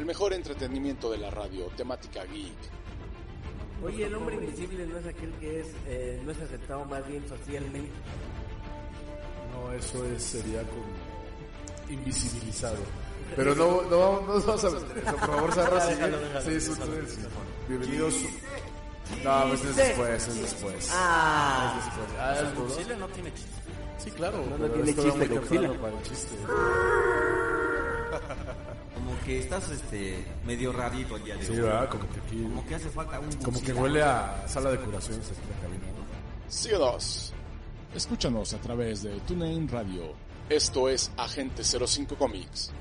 El mejor entretenimiento de la radio, temática geek. Oye, el hombre invisible no es aquel que es eh, no es aceptado más bien socialmente. No, eso es, sería como invisibilizado. Pero no, no, vamos- no vamos a meter eso. Por favor, Sarra, sigue. Sí, eso es- sí. Bienvenidos. No, pues es después, es después. Ah, Es después. Ah. Chile no tiene chiste. Sí, claro. no tiene chiste, Godzilla. para el chiste. Que estás este medio rarito el día de Sí, hoy. ¿verdad? Como que aquí... Como que hace falta un Como que huele a sala de curaciones aquí en la cabina, ¿no? Síguenos. Escúchanos a través de TuneIn Radio. Esto es Agente 05 Comics.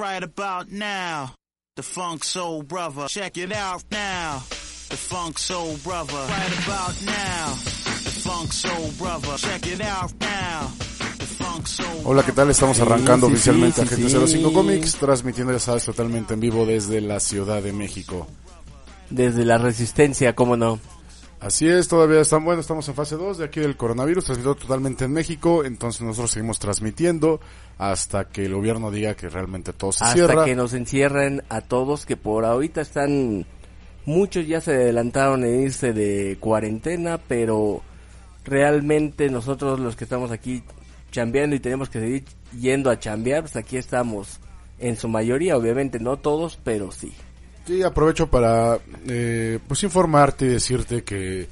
Right about now, the Funk Soul Brother. Check it out now, the Funk Soul Brother. Right about now, Hola, ¿qué tal? Estamos arrancando Sí, sí, oficialmente sí, Agente sí. 05 Comics, transmitiendo, ya sabes, totalmente en vivo desde la Ciudad de México. desde la resistencia, cómo no. Así es, todavía están bueno, estamos en fase 2 de aquí del coronavirus, transmitido totalmente en México, entonces nosotros seguimos transmitiendo hasta que el gobierno diga que realmente todo se Hasta cierra. que nos encierren a todos que por ahorita están muchos ya se adelantaron en irse de cuarentena, pero realmente nosotros los que estamos aquí chambeando y tenemos que seguir yendo a chambear, pues aquí estamos en su mayoría, obviamente no todos, pero sí. Sí, aprovecho para eh, pues informarte y decirte que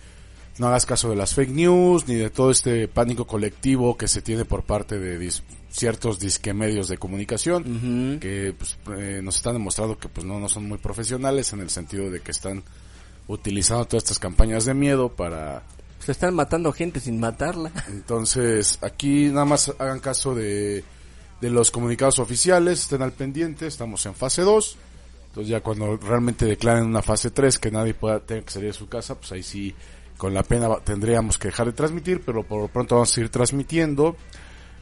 no hagas caso de las fake news ni de todo este pánico colectivo que se tiene por parte de dis- ciertos disque medios de comunicación que pues, eh, nos están demostrando que pues no, no son muy profesionales en el sentido de que están utilizando todas estas campañas de miedo para Se están matando gente sin matarla. entonces, aquí nada más hagan caso de, de los comunicados oficiales, estén al pendiente, estamos en fase 2. Entonces ya cuando realmente declaren una fase 3 que nadie pueda tener que salir de su casa, pues ahí sí con la pena tendríamos que dejar de transmitir, pero por lo pronto vamos a seguir transmitiendo.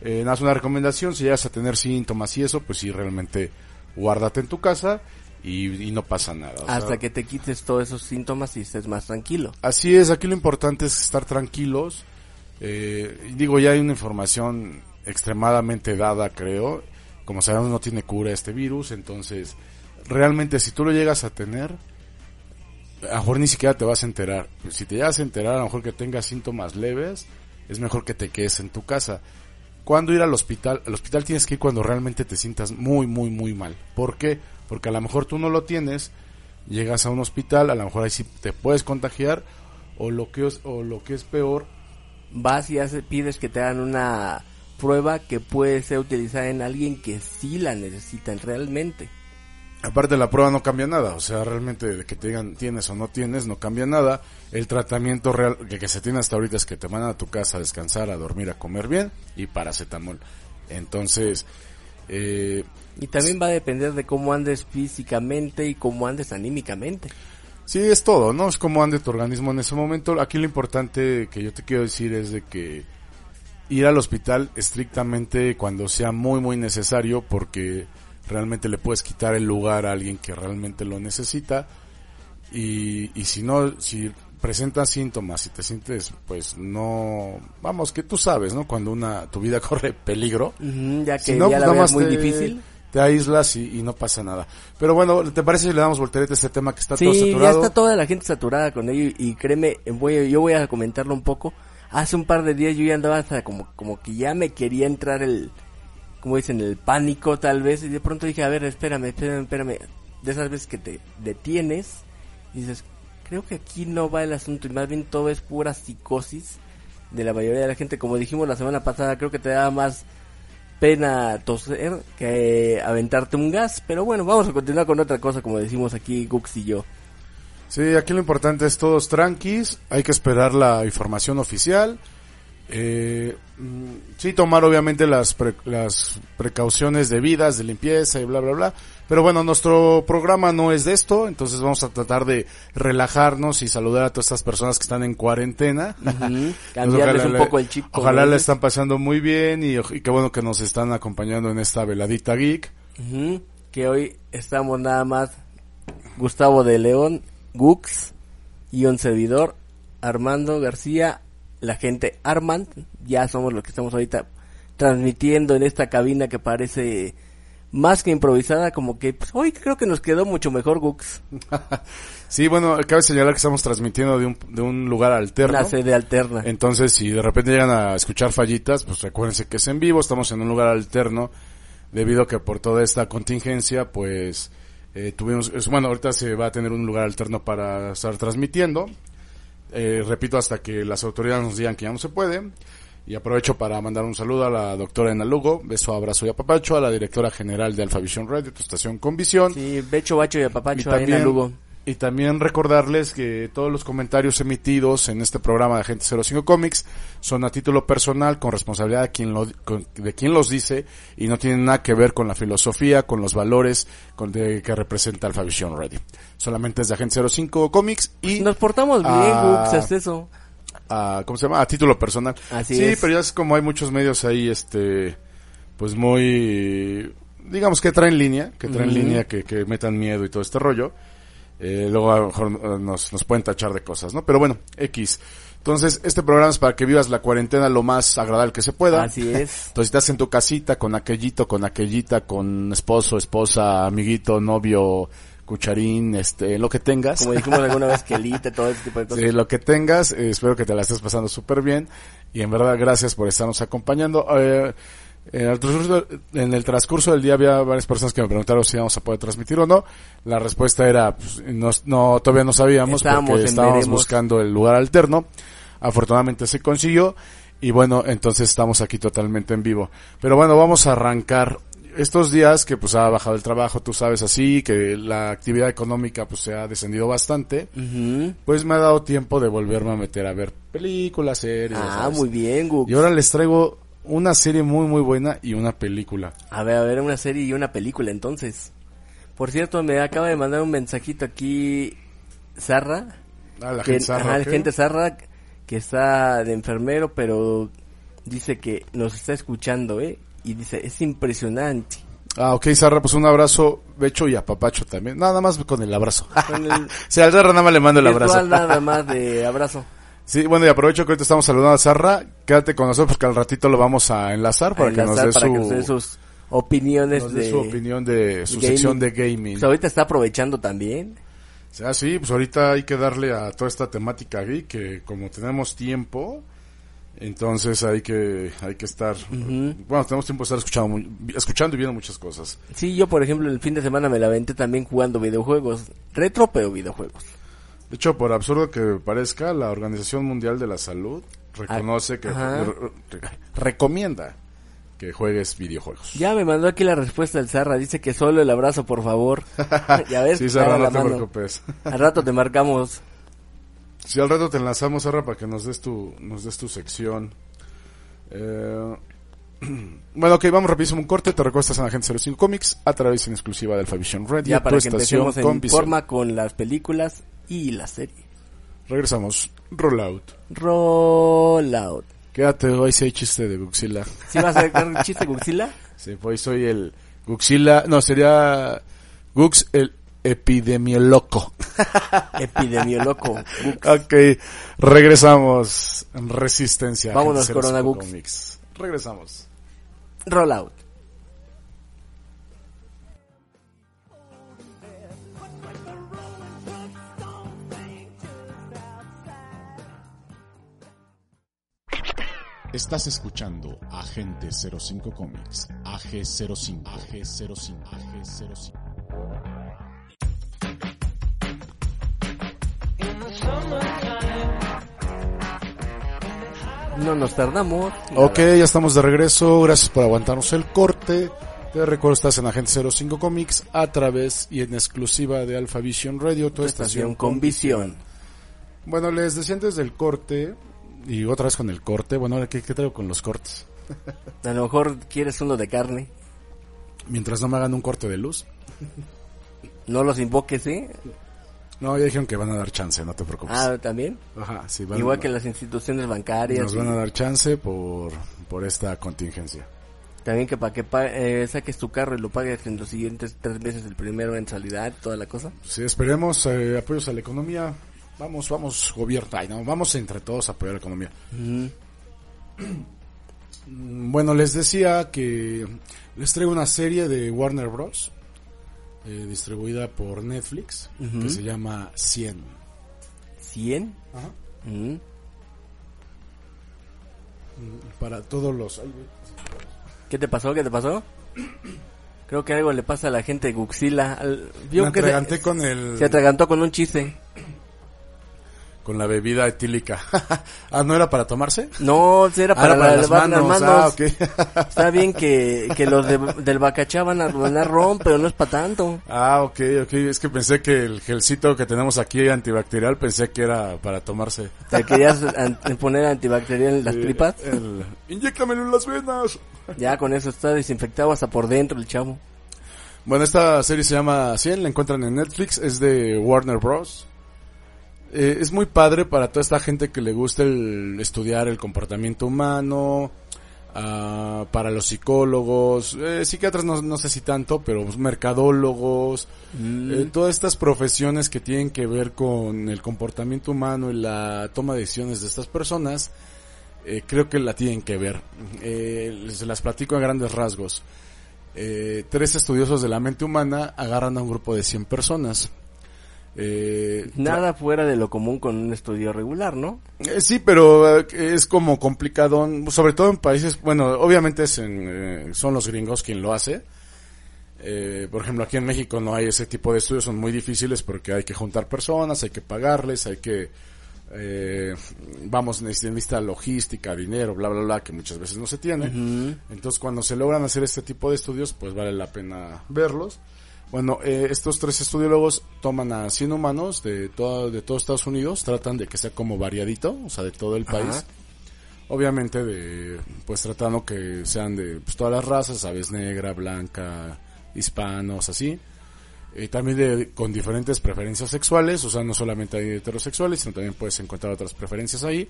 Eh, nada más una recomendación, si llegas a tener síntomas y eso, pues sí realmente guárdate en tu casa y, y no pasa nada. Sea, Hasta que te quites todos esos síntomas y estés más tranquilo. Así es, aquí lo importante es estar tranquilos. Eh, digo, ya hay una información extremadamente dada, creo. Como sabemos, no tiene cura este virus, entonces, realmente si tú lo llegas a tener, a lo mejor ni siquiera te vas a enterar. Pues, si te llegas a enterar, a lo mejor que tengas síntomas leves, es mejor que te quedes en tu casa. ¿Cuándo ir al hospital? Al hospital tienes que ir cuando realmente te sientas muy, muy, muy mal. ¿Por qué? Porque a lo mejor tú no lo tienes, llegas a un hospital, a lo mejor ahí sí te puedes contagiar, o lo que es, o lo que es peor, Vas y hace- pides que te hagan una prueba que puede ser utilizada en alguien que sí la necesitan realmente. aparte la prueba no cambia nada, o sea, realmente que te digan tienes o no tienes, no cambia nada. El tratamiento real que, que se tiene hasta ahorita es que te mandan a tu casa a descansar, a dormir, a comer bien y paracetamol. Entonces, eh, Y también va a depender de cómo andes físicamente y cómo andes anímicamente. Sí, es todo, ¿no? Es como ande tu organismo en ese momento. Aquí lo importante que yo te quiero decir es de que ir al hospital estrictamente cuando sea muy, muy necesario porque realmente le puedes quitar el lugar a alguien que realmente lo necesita. Y, y si no, si presentas síntomas, si te sientes, pues no, vamos, que tú sabes, ¿no? Cuando una, tu vida corre peligro. Ya que Si no, ya pues la nada más muy te, difícil. Te aíslas y, y no pasa nada. Pero bueno, ¿te parece si le damos voltereta a este tema que está todo Sí, ya saturado? está toda la gente saturada con ello y créeme, voy, yo voy a comentarlo un poco. hace un par de días yo ya andaba hasta como, como que ya me quería entrar el, como dicen, el pánico tal vez, y de pronto dije, a ver, espérame, espérame, espérame, de esas veces que te detienes, y dices, creo que aquí no va el asunto, y más bien todo es pura psicosis de la mayoría de la gente, como dijimos la semana pasada, creo que te da más pena toser que aventarte un gas, pero bueno, vamos a continuar con otra cosa, como decimos aquí Gux y yo. Sí, aquí lo importante es todos tranquis, hay que esperar la información oficial. Eh, mm, sí, tomar obviamente las, pre- las precauciones debidas de limpieza y bla, bla, bla. Pero bueno, nuestro programa no es de esto, entonces vamos a tratar de relajarnos y saludar a todas estas personas que están en cuarentena. Pues Cambiarles un le- poco el chip. Ojalá le dices. están pasando muy bien y, y qué bueno que nos están acompañando en esta veladita geek. Ujú, que hoy estamos nada más Gustavo de León, Gux y un servidor, Armando García, la gente Armand, ya somos los que estamos ahorita transmitiendo en esta cabina que parece más que improvisada, como que pues, hoy creo que nos quedó mucho mejor Gux, Sí, bueno, cabe señalar que estamos transmitiendo de un, de un lugar alterno. una sede alterna. Entonces, si de repente llegan a escuchar fallitas, pues recuérdense que es en vivo, estamos en un lugar alterno, debido a que por toda esta contingencia, pues eh, tuvimos, es- bueno, ahorita se va a tener un lugar alterno para estar transmitiendo. Eh, repito, hasta que las autoridades nos digan que ya no se puede. Y aprovecho para mandar un saludo a la doctora Ena Lugo, beso, abrazo y apapacho, a la directora general de Alphavisión Radio, tu estación con visión. Sí, Becho, Bacho y Y Apapacho en también, Lugo. y también recordarles que todos los comentarios emitidos en este programa de Agente 05 Comics son a título personal, con responsabilidad de quien, lo, con- de quien los dice, y no tienen nada que ver con la filosofía, con los valores con de- que representa Alpha Vision Radio. Solamente es de Agente 05 Comics y Nos portamos bien. Gux, eso. A, ¿cómo se llama? A título personal. Así sí, es. pero ya es como hay muchos medios ahí, este, pues muy, digamos que traen línea, que traen línea, que, que metan miedo y todo este rollo. Eh, luego a lo mejor eh, nos, nos pueden tachar de cosas, ¿no? Pero bueno, X. Entonces, este programa es para que vivas la cuarentena lo más agradable que se pueda. Así es. Entonces, estás en tu casita con aquellito, con aquellita, con esposo, esposa, amiguito, novio, cucharín, este, lo que tengas. Como dijimos alguna vez, que elite, todo ese tipo de cosas. Sí, lo que tengas, eh, espero que te la estés pasando súper bien y en verdad gracias por estarnos acompañando. Eh, en, el transcurso, en el transcurso del día había varias personas que me preguntaron si íbamos a poder transmitir o no. La respuesta era, pues, no, no, todavía no sabíamos Estábamos porque estábamos veremos. buscando el lugar alterno. Afortunadamente se consiguió y bueno, entonces estamos aquí totalmente en vivo. Pero bueno, vamos a arrancar estos días que pues ha bajado el trabajo, tú sabes así, que la actividad económica pues se ha descendido bastante. Pues me ha dado tiempo de volverme a meter a ver películas, series. Ah, sabes. muy bien, Gux. Y ahora les traigo una serie muy muy buena y una película. A ver, a ver, una serie y una película entonces. Por cierto, me acaba de mandar un mensajito aquí Zarra. Ah, la que, gente ajá, el ¿qué? gente Zarra que está de enfermero, pero dice que nos está escuchando, ¿eh? Y dice, es impresionante. Ah, ok, Sarra, pues un abrazo, Becho y a Papacho también. Nada más con el abrazo. Con el Sí, al Zarra nada más le mando el abrazo. nada más de abrazo. Sí, bueno, y aprovecho que ahorita estamos saludando a Zarra. Quédate con nosotros porque al ratito lo vamos a enlazar para A que nos enlazar para su, que nos dé sus opiniones nos de su opinión de su gaming. sección de gaming. Pues ahorita está aprovechando también. O sea, sí, pues ahorita hay que darle a toda esta temática geek que como tenemos tiempo, entonces hay que hay que estar bueno, tenemos tiempo de estar escuchando escuchando y viendo muchas cosas. Sí, yo por ejemplo el fin de semana me la aventé también jugando videojuegos. Retro, pero videojuegos. De hecho, por absurdo que parezca, la Organización Mundial de la Salud reconoce que Ajá. re- re- recomienda que juegues videojuegos. Ya me mandó aquí la respuesta del Zarra. Dice que solo el abrazo, por favor. ya ves, Sí, Zarra, no te mano. preocupes. Al rato te marcamos. Si al rato te enlazamos, Sarra, para que nos des tu, nos des tu sección. Eh, bueno, ok, vamos rapidísimo un corte. Te recuestas en Agente 05 Comics a través en exclusiva de Alpha Vision Radio, Ya para tu que estación empecemos con en visión. forma con las películas y la serie. Regresamos. Rollout. Rollout. Quédate, hoy sí hay chiste de Guxila. ¿Sí vas a sacar un chiste, Guxila? Sí, pues soy el Guxila. No, sería Gux el epidemioloco. Epidemioloco. Ok, regresamos en Resistencia. Vámonos, Corona 05 Gux. Comics. Regresamos. Rollout. Estás escuchando Agente 05 Comics, AG05, AG05, AG05. No nos tardamos. Ok, ya estamos de regreso. Gracias por aguantarnos el corte. Te recuerdo, estás en Agente 05 Comics a través y en exclusiva de Alpha Vision Radio, tu estación con visión. Bueno, les decía antes del corte, y otra vez con el corte. Bueno, ahora, ¿qué, qué traigo con los cortes? A lo mejor quieres uno de carne. Mientras no me hagan un corte de luz. No los invoques, ¿eh? No, ya dijeron que van a dar chance, no te preocupes. Ah, también. Ajá, sí, van- Igual que las instituciones bancarias. nos van a dar chance por, por esta contingencia. También que para que pa- eh, saques tu carro y lo pagues en los siguientes tres meses el primero en salida, toda la cosa. Sí, esperemos eh, apoyos a la economía. Vamos, vamos, gobierno. Ay, no, vamos entre todos a apoyar la economía. Mm, Bueno, les decía que les traigo una serie de Warner Bros. Eh, distribuida por Netflix que se llama 100. ¿100? Ajá. Mm. Para todos los. ¿Qué te pasó? ¿Qué te pasó? Creo que algo le pasa a la gente de Guxila. Al- vio Me que se, atraganté con el. se atragantó con un chiste. Con la bebida etílica. ah, ¿no era para tomarse? No, era Ah, para, era para la- las las manos. manos. Ah, ok. Está bien que, que los de- del Bacachá van a donar ron, pero no es para tanto. Ah, ok, ok. Es que pensé que el gelcito que tenemos aquí antibacterial pensé que era para tomarse. ¿Te querías an- poner antibacterial en las Eh, tripas? El... Inyéctamelo en las venas. Ya con eso está desinfectado hasta por dentro el chavo. Bueno, esta serie se llama 100, la encuentran en Netflix, es de Warner Bros. Eh, es muy padre para toda esta gente que le gusta el estudiar el comportamiento humano, ah, para los psicólogos, eh, psiquiatras no, no sé si tanto, pero pues, mercadólogos, eh, todas estas profesiones que tienen que ver con el comportamiento humano y la toma de decisiones de estas personas, eh, creo que la tienen que ver. Eh, se las platico a grandes rasgos. Eh, tres estudiosos de la mente humana agarran a un grupo de 100 personas. Eh, Nada fuera de lo común con un estudio regular, ¿no? eh, sí, pero eh, es como complicado, sobre todo en países, bueno, obviamente es en, eh, son los gringos quien lo hace. Eh, por ejemplo, aquí en México no hay ese tipo de estudios, son muy difíciles porque hay que juntar personas, hay que pagarles, hay que, vamos, necesitan logística, dinero, bla, bla, bla, que muchas veces no se tiene. Entonces, cuando se logran hacer este tipo de estudios, pues vale la pena verlos. Bueno, eh, estos tres estudiólogos toman a 100 humanos de todo, de todo Estados Unidos, tratan de que sea como variadito, o sea, de todo el país. Obviamente de, pues tratando que sean de pues, todas las razas, sabes, negra, blanca, hispanos, así. Eh, también de, con diferentes preferencias sexuales, o sea, no solamente hay heterosexuales, sino también puedes encontrar otras preferencias ahí.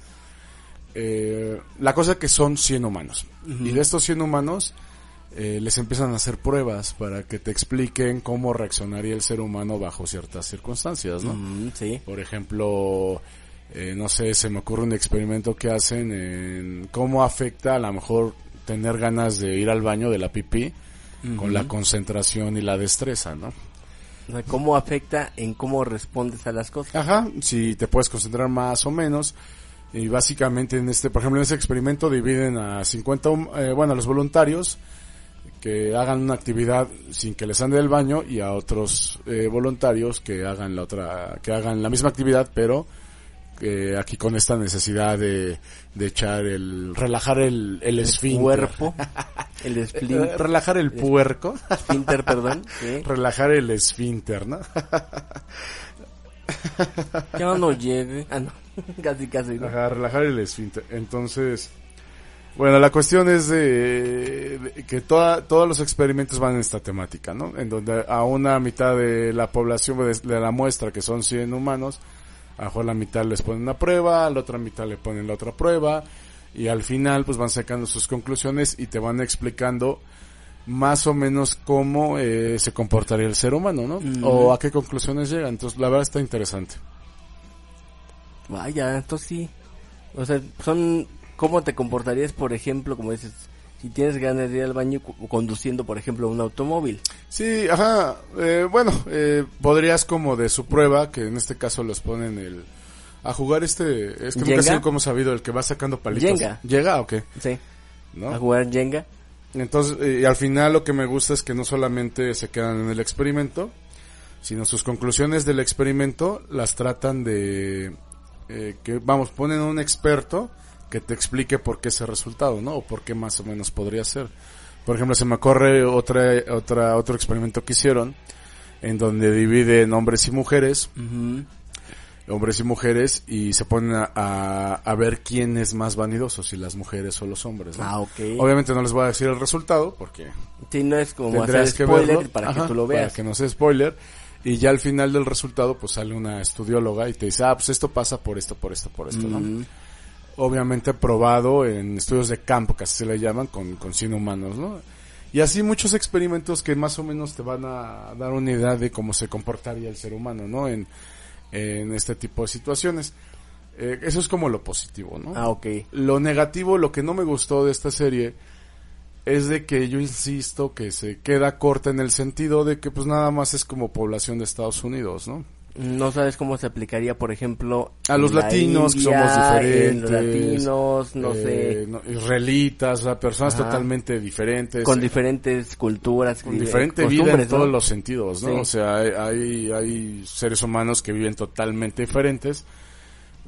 Eh, la cosa es que son 100 humanos. Y de estos 100 humanos, eh, les empiezan a hacer pruebas para que te expliquen cómo reaccionaría el ser humano bajo ciertas circunstancias, ¿no? Mm, sí. Por ejemplo, eh, no sé, se me ocurre un experimento que hacen en cómo afecta a lo mejor tener ganas de ir al baño de la pipí con la concentración y la destreza, ¿no? O sea, ¿Cómo afecta en cómo respondes a las cosas? Ajá, si te puedes concentrar más o menos. Y básicamente en este, por ejemplo, en ese experimento dividen a 50, hum- eh, bueno, a los voluntarios que hagan una actividad sin que les ande el baño y a otros eh, voluntarios que hagan la otra, que hagan la misma actividad, pero que aquí con esta necesidad de, de echar el, relajar el, el esfínter. Cuerpo, el Eh, esfínter, relajar el puerco. esfínter, perdón. ¿sí? relajar el esfínter, ¿no? Ya no llegue. Ah, no. casi, casi. ¿no? Ajá, relajar el esfínter. Entonces, bueno, la cuestión es de, de que toda, todos los experimentos van en esta temática, ¿no? En donde a una mitad de la población de, de la muestra, que son 100 humanos, a la mitad les ponen una prueba, a la otra mitad le ponen la otra prueba, y al final pues van sacando sus conclusiones y te van explicando más o menos cómo eh, se comportaría el ser humano, ¿no? O a qué conclusiones llegan. Entonces, la verdad está interesante. Vaya, entonces sí. O sea, son... ¿Cómo te comportarías, por ejemplo, como dices, si tienes ganas de ir al baño conduciendo, por ejemplo, un automóvil? Sí, ajá. Eh, bueno, eh, podrías como de su prueba, que en este caso los ponen el, a jugar este, es que nunca sé cómo sabido el que va sacando palitos. Jenga. ¿Llega o qué? Sí. ¿No? A jugar Jenga. Entonces, eh, y al final lo que me gusta es que no solamente se quedan en el experimento, sino sus conclusiones del experimento las tratan de eh, que, vamos, ponen a un experto que te explique por qué ese resultado, ¿no? O por qué más o menos podría ser. Por ejemplo, se me ocurre otra, otra, otro experimento que hicieron, en donde dividen hombres y mujeres, hombres y mujeres, y se ponen a, a, a ver quién es más vanidoso, si las mujeres o los hombres, ¿no? Ah, ok. Obviamente no les voy a decir el resultado, porque Sí, no es como hacer que spoiler verlo para Ajá, que tú lo para veas. que no sea spoiler y ya al final del resultado pues sale una estudióloga y te dice ah pues esto pasa por esto por esto por esto no. Obviamente probado en estudios de campo que así se le llaman con con 100 humanos no y así muchos experimentos que más o menos te van a dar una idea de cómo se comportaría el ser humano no en en este tipo de situaciones Eh, eso es como lo positivo no Ah, ok. lo negativo, lo que no me gustó de esta serie es de que yo insisto que se queda corta en el sentido de que pues nada más es como población de Estados Unidos, ¿no? No sabes cómo se aplicaría, por ejemplo, A los latinos, que somos diferentes. en los latinos, no eh, sé, no, israelitas, o sea, personas Ajá. totalmente diferentes. con eh, diferentes culturas, con diferente vida en todos los sentidos, ¿no? Sí. O sea, hay, hay, hay seres humanos que viven totalmente diferentes,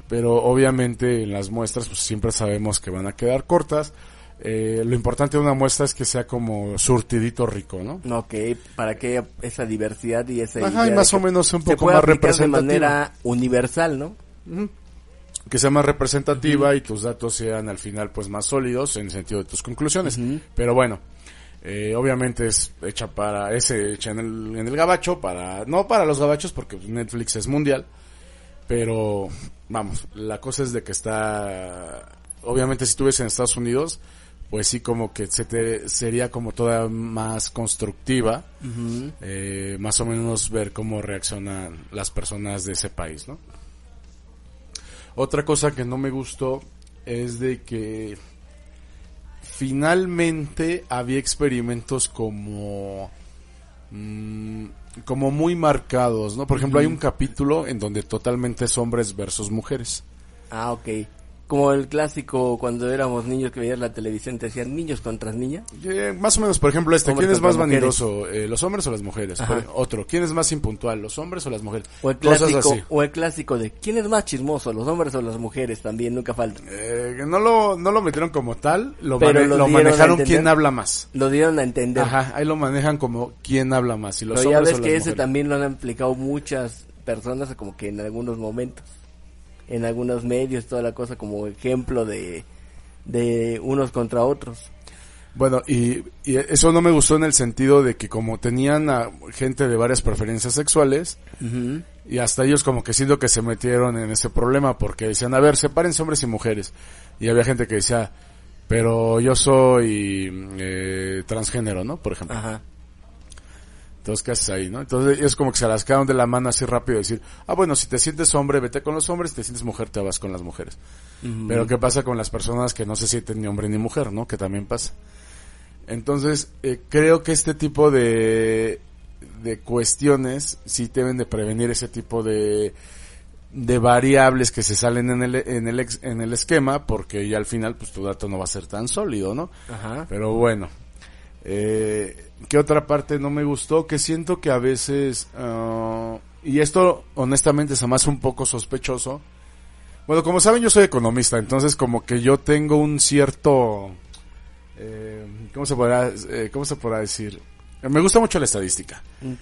pero obviamente en las muestras pues siempre sabemos que van a quedar cortas. Eh, lo importante de una muestra es que sea como surtidito rico, ¿no? Ok, para que haya esa diversidad y esa Ajá, y más o menos un poco más aplicar de representativa. manera universal, ¿no? que sea más representativa y tus datos sean al final pues más sólidos en el sentido de tus conclusiones. Pero bueno, eh, obviamente es hecha para, es hecha en el, en el gabacho, para, no para los gabachos porque Netflix es mundial, pero vamos, la cosa es de que está, obviamente si tú ves en Estados Unidos, pues sí como que se te, sería como toda más constructiva, eh, más o menos ver cómo reaccionan las personas de ese país, ¿no? Otra cosa que no me gustó es de que finalmente había experimentos como mm, como muy marcados, ¿no? Por ejemplo, hay un capítulo en donde totalmente es hombres versus mujeres. Ah, ok. Como el clásico cuando éramos niños que veías la televisión te decían niños contra niñas. Eh, más o menos, por ejemplo, este, ¿quién es más vanidoso? Eh, ¿Los hombres o las mujeres? Ajá. Por- otro, ¿quién es más impuntual? ¿Los hombres o las mujeres? O el Cosas clásico, así. o el clásico de ¿quién es más chismoso, los hombres o las mujeres? También nunca falta. Eh, no lo, no lo metieron como tal, lo, Pero mane- lo manejaron entender. quién habla más. Lo dieron a entender. Ajá, ahí lo manejan como quién habla más, si los Pero ya hombres ves o que ese también lo han aplicado muchas personas como que en algunos momentos. En algunos medios, toda la cosa como ejemplo de, de unos contra otros. Bueno, y, y eso no me gustó en el sentido de que como tenían a gente de varias preferencias sexuales, y hasta ellos como que siento que se metieron en ese problema porque decían, a ver, sepárense hombres y mujeres. Y había gente que decía, pero yo soy eh, transgénero, ¿no? Por ejemplo. Ajá. Entonces, ¿qué haces ahí, no? Entonces, es como que se las quedaron de la mano así rápido decir, ah, bueno, si te sientes hombre, vete con los hombres, si te sientes mujer, te vas con las mujeres. Pero, ¿qué pasa con las personas que no se sienten ni hombre ni mujer, no? Que también pasa. Entonces, eh, creo que este tipo de, de cuestiones sí deben de prevenir ese tipo de, de variables que se salen en el, en el, ex- en el esquema, porque ya al final, pues tu dato no va a ser tan sólido, ¿no? Ajá. Pero bueno, eh, ¿qué otra parte no me gustó? Que siento que a veces, ah, y esto honestamente se me hace un poco sospechoso. Bueno, como saben yo soy economista, entonces como que yo tengo un cierto, eh, ¿cómo se podrá, eh, cómo se podrá decir? Me gusta mucho la estadística.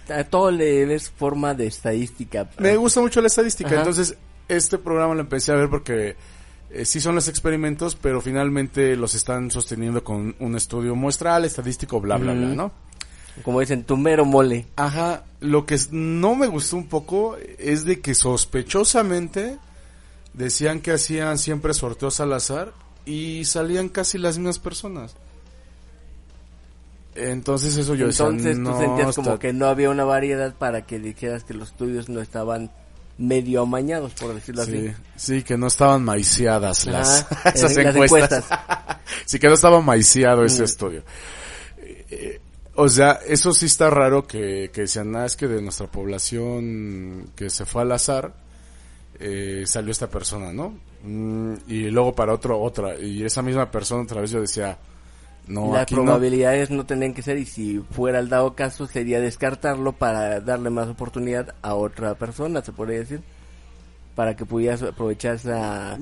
A todo le ves forma de estadística. Me gusta mucho la estadística, Ajá. entonces este programa lo empecé a ver porque eh, sí son los experimentos, pero finalmente los están sosteniendo con un estudio muestral, estadístico, bla, bla, bla. ¿no? Como dicen, tu mero mole. Ajá, lo que no me gustó un poco es de que sospechosamente decían que hacían siempre sorteos al azar y salían casi las mismas personas. Entonces eso yo decía, Entonces tú "No, sentías como que no había una variedad para que dijeras que los estudios no estaban medio amañados, por decirlo Sí, así. sí, que no estaban maiciadas las, Ajá, esas las encuestas. encuestas. sí, que no estaba maiciado ese Mm. estudio. Eh, o sea, eso sí está raro que, que decían, nada, es que de nuestra población que se fue al azar, eh, salió esta persona, ¿no? Mm, y luego para otro, otra. Y esa misma persona otra vez yo decía, no, Las aquí no. probabilidades no. tendrían que ser y si fuera el dado caso sería descartarlo para darle más oportunidad a otra persona, se podría decir, para que pudieras aprovechar esa...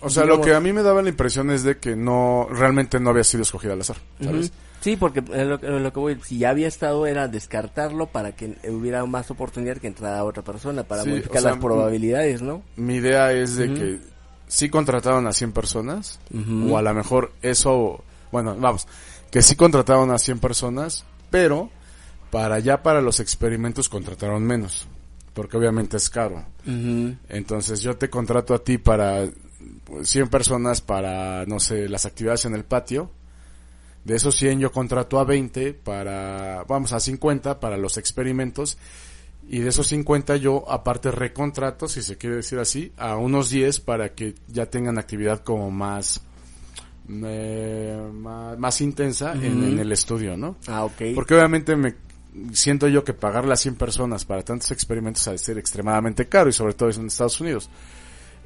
O sea, digamos- lo que a mí me daba la impresión es de que no, realmente no había sido escogida al azar, ¿sabes? Sí, porque lo, lo que voy, si ya había estado era descartarlo para que hubiera más oportunidad que entrara otra persona, para Sí, modificar o sea, las probabilidades, ¿no? Mi idea es de que sí contrataron a 100 personas, o a lo mejor eso, bueno, vamos, que sí contrataron a 100 personas, pero para ya para los experimentos contrataron menos, porque obviamente es caro. Entonces yo te contrato a ti para pues, 100 personas para, no sé, las actividades en el patio. De esos 100 yo contrato a 20 para, vamos, a 50 para los experimentos. Y de esos 50 yo aparte recontrato, si se quiere decir así, a unos 10 para que ya tengan actividad como más, eh, más, más intensa en, el estudio, ¿no? Ah, ok. Porque obviamente me siento yo que pagarle a 100 personas para tantos experimentos ha de ser extremadamente caro y sobre todo en Estados Unidos.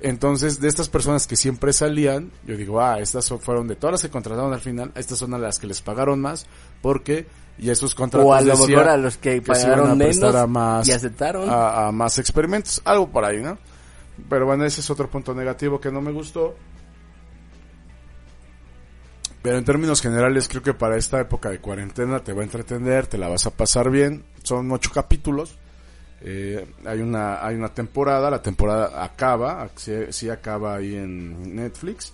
Entonces, de estas personas que siempre salían, yo digo, ah, estas fueron de todas las que contrataron al final, estas son a las que les pagaron más porque y esos contratos o a lo mejor a los que que se iban pagaron a menos a más y aceptaron. a, a más experimentos, algo por ahí, ¿no? Pero bueno, ese es otro punto negativo que no me gustó. Pero en términos generales creo que para esta época de cuarentena te va a entretener, te la vas a pasar bien. Son ocho capítulos. Eh, hay una hay una temporada, la temporada acaba, sí, sí acaba ahí en Netflix.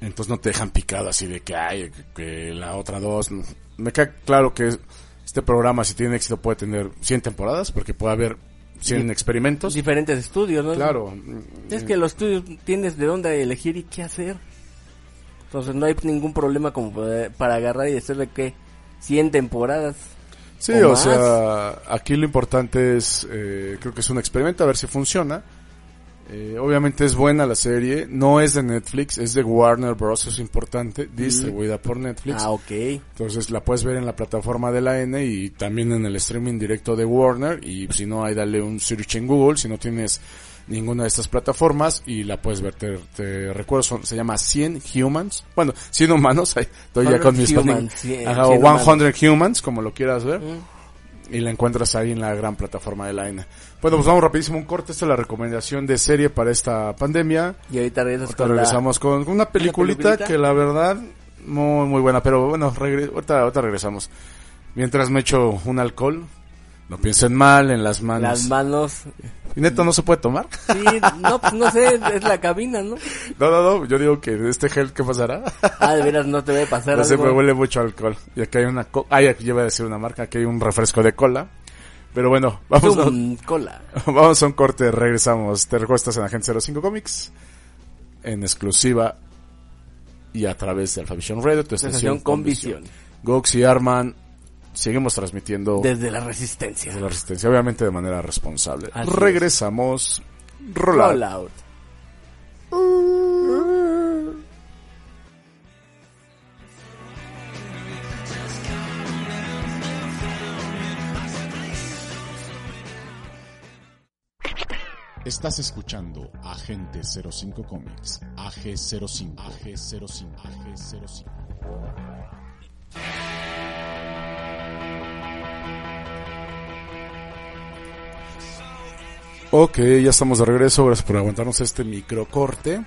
Entonces no te dejan picado así de que hay que la otra dos. Me queda claro que este programa si tiene éxito puede tener 100 temporadas porque puede haber 100 Di- experimentos. diferentes estudios, ¿no? Claro. Es que los estudios tienes de dónde elegir y qué hacer. Entonces no hay ningún problema como para agarrar y decirle que 100 temporadas. Sí, o sea, aquí lo importante es, eh, creo que es un experimento, a ver si funciona. Eh, obviamente es buena la serie, no es de Netflix, es de Warner Bros, es importante, distribuida por Netflix. Ah, ok. Entonces la puedes ver en la plataforma de la N y también en el streaming directo de Warner. Y si no, ahí dale un search en Google si no tienes ninguna de estas plataformas y la puedes ver. Te, te recuerdo, son- se llama 100 Humans. Bueno, 100 humanos. ahí Estoy ya 100 con mis panig- cien- Ajá, o 100 humanos. 100 Humans, como lo quieras ver. Mm. Y la encuentras ahí en la gran plataforma de la N. Bueno, pues vamos rapidísimo un corte. Esta es la recomendación de serie para esta pandemia. Y ahorita regresas Ahorita con la- regresamos con una peliculita, peliculita? que la verdad muy muy buena, pero bueno, regre- ahorita, ahorita regresamos. Mientras me echo un alcohol, no piensen mal en las manos. las manos. ¿Y neta no se puede tomar? Sí, no, pues no sé, es la cabina, ¿no? No, no, no, yo digo que de este gel, ¿qué pasará? Ah, de veras no te debe pasar No sé, me huele mucho a alcohol. Y aquí hay una... Co ah, aquí yo iba a decir una marca, aquí hay un refresco de cola. Pero bueno, vamos a, Zoom, cola. vamos a un corte, regresamos. Te recuestas en Agente 05 Comics, en exclusiva y a través de Alphavision Radio, tu estación con visión. Gox y Arman, seguimos transmitiendo Desde la resistencia. desde la resistencia, obviamente de manera responsable. Así. Regresamos. Rola. Roll out. Estás escuchando Agente 05 Comics, AG05, AG05, AG05. Ok, ya estamos de regreso. Gracias por aguantarnos este microcorte.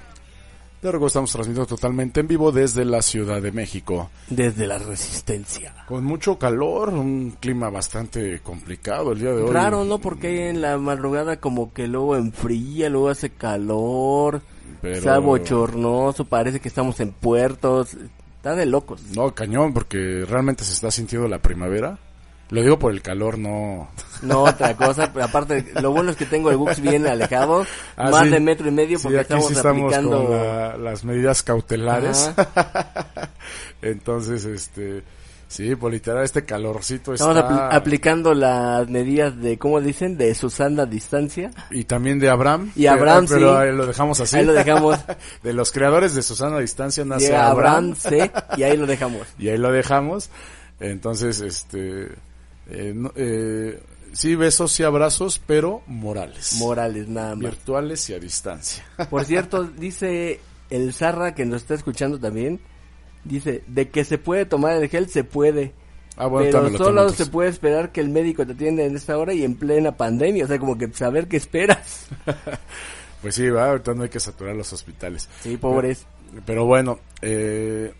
De recuerdo, estamos transmitiendo totalmente en vivo desde la Ciudad de México. Desde la resistencia. Con mucho calor, un clima bastante complicado el día de hoy. Raro, ¿no? Porque en la madrugada como que luego enfría, luego hace calor, Pero- está bochornoso, parece que estamos en puertos. Está de locos. No, cañón, porque realmente se está sintiendo la primavera. Lo digo por el calor, no. No, otra cosa, pero aparte, lo bueno es que tengo el bus bien alejado, Ah, más sí. de metro y medio, Sí, porque aquí estamos, sí estamos aplicando... con la- las medidas cautelares. Entonces, este, sí, por literal, este calorcito Estamos está... apli- aplicando las medidas de, ¿cómo dicen? De Susana distancia. Y también de Abraham. Y Abraham, pero, pero sí. ahí lo dejamos así. Ahí lo dejamos. de los creadores de Susana Distancia nace Llega Abraham. Abraham C y ahí lo dejamos. y ahí lo dejamos. Entonces, este, eh, no- eh, sí, besos y abrazos, pero morales. Morales, nada más. Virtuales y a distancia. Por cierto, dice el Zarra que nos está escuchando también, dice, de que se puede tomar el gel, se puede. Ah, bueno, pero solo se puede esperar que el médico te atienda en esta hora y en plena pandemia. O sea, como que saber qué esperas. Pues sí, va, ahorita no hay que saturar los hospitales. Sí, pobres. Pero bueno, eh,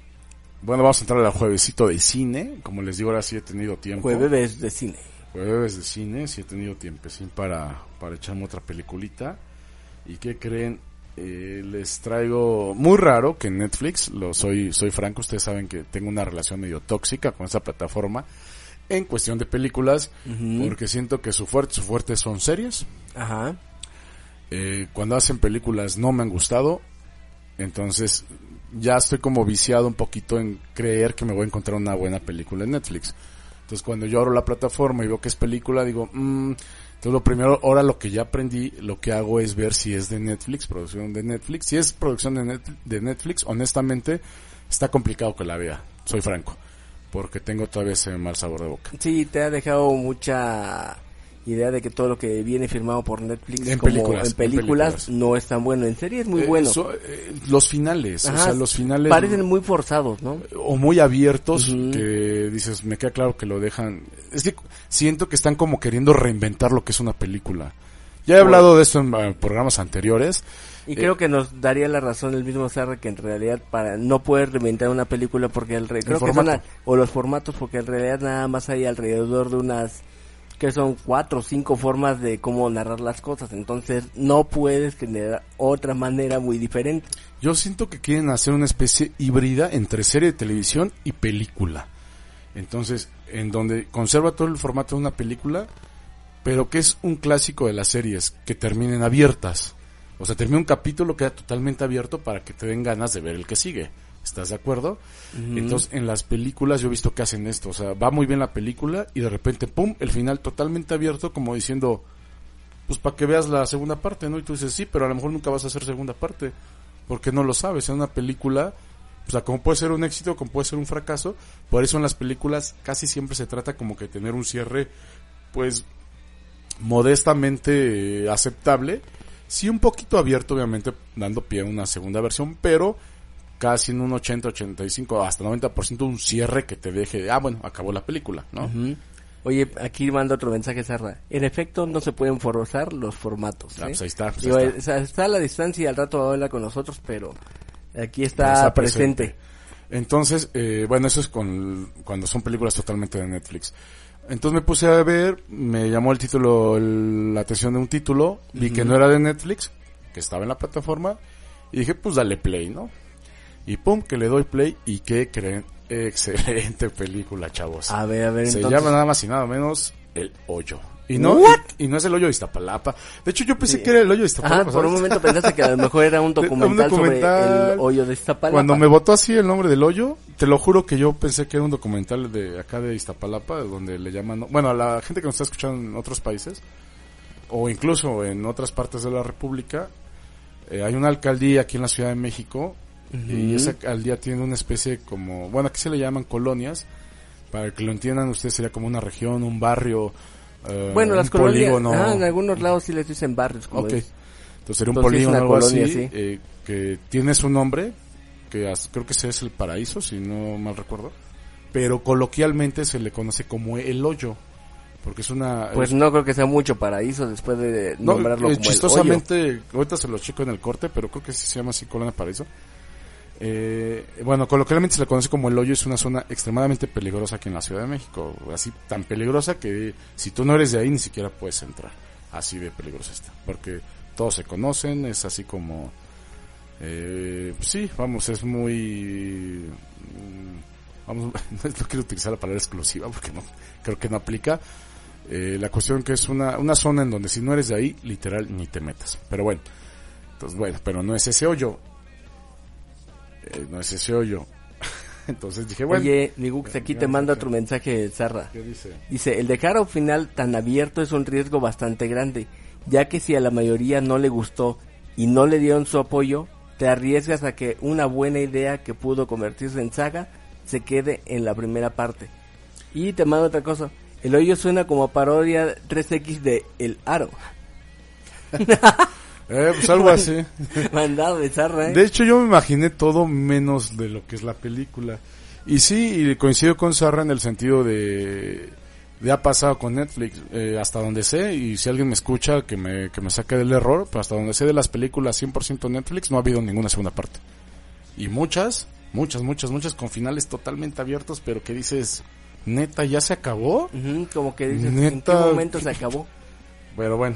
bueno, vamos a entrar al juevesito de cine. Como les digo, ahora sí he tenido tiempo. Jueves de cine. Jueves de cine, sí he tenido tiempecín para, para echarme otra peliculita. ¿Y qué creen? Eh, les traigo muy raro que en Netflix, lo soy, soy franco, ustedes saben que tengo una relación medio tóxica con esta plataforma en cuestión de películas, porque siento que su fuerte, su fuerte son series. Ajá. Eh, cuando hacen películas no me han gustado, entonces ya estoy como viciado un poquito en creer que me voy a encontrar una buena película en Netflix. Entonces cuando yo abro la plataforma y veo que es película, digo, mmm, entonces lo primero, ahora lo que ya aprendí, lo que hago es ver si es de Netflix, producción de Netflix. Si es producción de, Net- de Netflix, honestamente, está complicado que la vea, soy franco, porque tengo todavía ese mal sabor de boca. Sí, te ha dejado mucha idea de que todo lo que viene firmado por Netflix En como películas, en en películas, no es tan bueno. En serie es muy Eh, bueno. so- eh, los finales, o sea, los finales... Parecen muy forzados, ¿no? o muy abiertos que dices, me queda claro que lo dejan. Es que siento que están como queriendo reinventar lo que es una película. Ya he hablado de esto en eh, programas anteriores. Y Eh, creo que nos daría la razón el mismo Sarra que en realidad para no poder reinventar una película porque el re- creo que son formato. a- o los formatos porque en realidad nada más hay alrededor de unas que son cuatro o cinco formas de cómo narrar las cosas entonces no puedes generar otra manera muy diferente Yo siento que quieren hacer una especie híbrida entre serie de televisión y película. Entonces, en donde conserva todo el formato de una película, pero que es un clásico de las series, que terminen abiertas. O sea, termina un capítulo, queda totalmente abierto para que te den ganas de ver el que sigue. ¿Estás de acuerdo? Entonces, en las películas yo he visto que hacen esto. O sea, va muy bien la película y de repente, ¡pum!, el final totalmente abierto, como diciendo, pues para que veas la segunda parte, ¿no? Y tú dices, sí, pero a lo mejor nunca vas a hacer segunda parte, porque no lo sabes. En una película, o sea, como puede ser un éxito, como puede ser un fracaso, por eso en las películas casi siempre se trata como que tener un cierre, pues, modestamente eh, aceptable. Sí, un poquito abierto, obviamente, dando pie a una segunda versión, pero casi en un 80, 85, hasta 90% un cierre que te deje, ah, bueno, acabó la película, ¿no? Ujú. oye aquí manda otro mensaje Sarra en efecto no se pueden forzar los formatos Ah, ¿eh? pues ahí está, pues Digo, ahí está. a la distancia y al rato habla con nosotros pero aquí está, está presente. presente. Entonces, eh, bueno, eso es con, cuando son películas totalmente de Netflix. Entonces me puse a ver, me llamó el título, el- la atención de un título, vi que no era de Netflix, que estaba en la plataforma, y dije, pues dale play, ¿no? Y pum, que le doy play, y ¿qué creen? Excelente película, chavos. a ver a ver Se entonces llama nada más y nada menos El Hoyo. Y no, y, y no es el hoyo de Iztapalapa. De hecho, yo pensé Sí. que era el hoyo de Iztapalapa. Por un momento pensaste que a lo mejor era un un documental, documental. sobre el hoyo de Iztapalapa. Cuando me votó así el nombre del hoyo, te lo juro que yo pensé que era un documental de acá de Iztapalapa, donde le llaman, bueno, a la gente que nos está escuchando en otros países, o incluso en otras partes de la República, eh, hay una alcaldía aquí en la Ciudad de México, y esa alcaldía tiene una especie como, bueno, aquí se le llaman colonias, para que lo entiendan ustedes sería como una región, un barrio, eh, Bueno, un las colonias, ah, en algunos lados sí les dicen barrios. Como Ok. es. Entonces sería un Entonces, es polígono algo colonia, así, sí. eh, que tiene su nombre, que creo que ese es el paraíso, si no mal recuerdo. Pero coloquialmente se le conoce como el hoyo, porque es una... Pues es- no creo que sea mucho paraíso después de no, nombrarlo eh, como chistosamente, ahorita se lo checo en el corte, pero creo que se llama así Colonia Paraíso. Eh, bueno, coloquialmente se le conoce como el hoyo, es una zona extremadamente peligrosa aquí en la Ciudad de México, así tan peligrosa que si tú no eres de ahí ni siquiera puedes entrar, así de peligrosa está, porque todos se conocen, es así como, eh, sí, vamos, es muy, mm, vamos, no quiero utilizar la palabra exclusiva porque no, creo que no aplica, eh, la cuestión que es una, una zona en donde si no eres de ahí, literal, ni te metas. Pero bueno, entonces bueno, pero no es ese hoyo. Eh, no es ese hoyo. entonces dije, bueno. Oye, mi Gux, aquí te manda otro mensaje, Zarra. ¿Qué dice? Dice, el dejar a un final tan abierto es un riesgo bastante grande, ya que si a la mayoría no le gustó y no le dieron su apoyo, te arriesgas a que una buena idea que pudo convertirse en saga se quede en la primera parte. Y te mando otra cosa, El hoyo suena como parodia 3X de El Aro. Eh, pues algo así. Mandado ¿eh? De hecho, yo me imaginé todo menos de lo que es la película. Y sí, y coincido con Sarra en el sentido de... Ya ha pasado con Netflix, eh, hasta donde sé, y si alguien me escucha que me, que me saque del error, pero hasta donde sé de las películas 100% Netflix no ha habido ninguna segunda parte. Y muchas, muchas, muchas, muchas con finales totalmente abiertos, pero que dices, neta, ¿ya se acabó? Como que dices, ¿en qué momento se acabó? Pero bueno,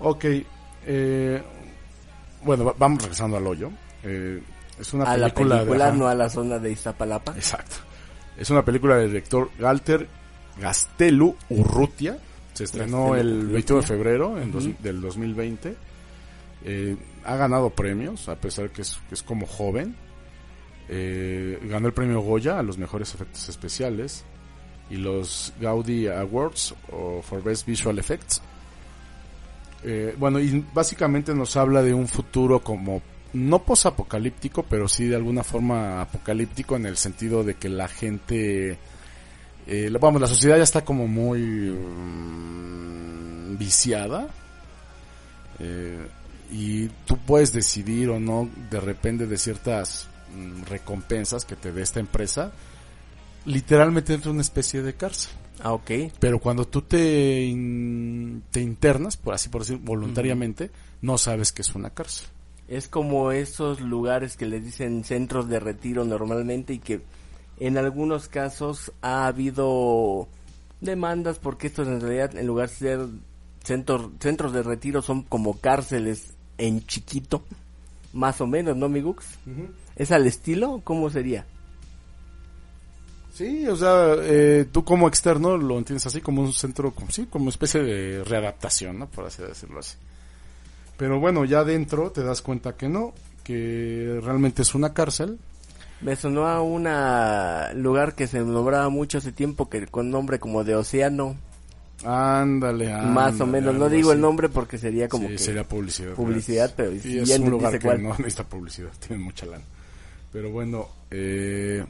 ok. Eh, bueno, va- vamos regresando al hoyo. Eh, es una a la película, de- película, no a la zona de Iztapalapa. Exacto. Es una película del director Galter Gastelu Urrutia. Se estrenó Gastelu el Urrutia. 21 de febrero en dos- del 2020. Eh, ha ganado premios, a pesar que es, que es como joven. Eh, ganó el premio Goya a los mejores efectos especiales y los Gaudí Awards o for Best Visual Effects. Eh, bueno, y básicamente nos habla de un futuro como no posapocalíptico, pero sí de alguna forma apocalíptico en el sentido de que la gente, eh, vamos, la sociedad ya está como muy mm, viciada. Eh, y tú puedes decidir o no de repente de ciertas mm, recompensas que te dé esta empresa, literalmente dentro de una especie de cárcel. Ah, ok. Pero cuando tú te, in- te internas, por así por decir, voluntariamente, no sabes que es una cárcel. Es como esos lugares que les dicen centros de retiro normalmente y que en algunos casos ha habido demandas porque estos en realidad en lugar de ser centros, centros de retiro son como cárceles en chiquito, más o menos, ¿no, mi Gux? ¿Es al estilo? ¿Cómo sería? Sí, o sea, eh, tú como externo lo entiendes así como un centro, como, sí, como especie de readaptación, ¿no? Por así decirlo así. Pero bueno, ya dentro te das cuenta que no, que realmente es una cárcel. Me sonó a un lugar que se nombraba mucho hace tiempo que con nombre como de océano, Ándale, más o ándale, menos. No digo el nombre porque sería como Sí, que sería publicidad. publicidad, pero si es un lugar que cuál. no necesita publicidad, tiene mucha lana. Pero bueno, eh,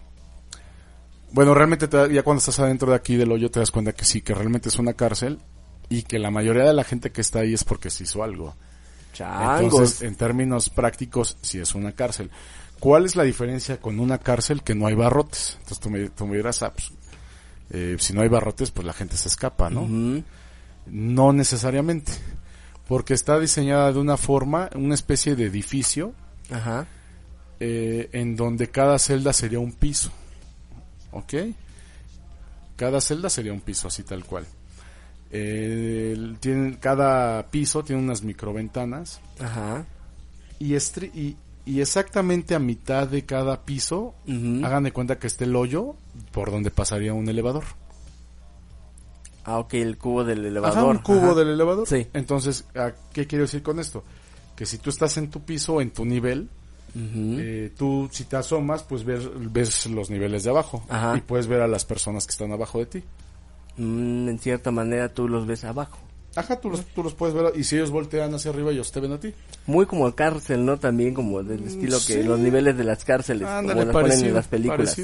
bueno, realmente te da- ya cuando estás adentro de aquí del hoyo te das cuenta que sí, que realmente es una cárcel y que la mayoría de la gente que está ahí es porque se hizo algo. Changos. Entonces, en términos prácticos, sí es una cárcel. ¿Cuál es la diferencia con una cárcel que no hay barrotes? Entonces tú me, tú me dirás, ah, pues, eh, si no hay barrotes, pues la gente se escapa, ¿no? No necesariamente, porque está diseñada de una forma, una especie de edificio, Ajá. eh, en donde cada celda sería un piso. ¿Ok? Cada celda sería un piso, así tal cual. El- cada piso tiene unas microventanas Ajá. y, estri- y, y exactamente a mitad de cada piso, hagan de cuenta que esté el hoyo por donde pasaría un elevador. Ah, ok, el cubo del elevador. Ajá, un cubo Ajá. del elevador. Sí. Entonces, ¿a ¿qué quiero decir con esto? Que si tú estás en tu piso, en tu nivel, Eh, tú si te asomas, pues ves, ves los niveles de abajo Ajá. y puedes ver a las personas que están abajo de ti. Mm, en cierta manera tú los ves abajo. Ajá, tú los, tú los puedes ver y si ellos voltean hacia arriba, ellos te ven a ti. Muy como cárcel, ¿no? También como del estilo que los niveles de las cárceles, Ándale, como las ponen en las películas.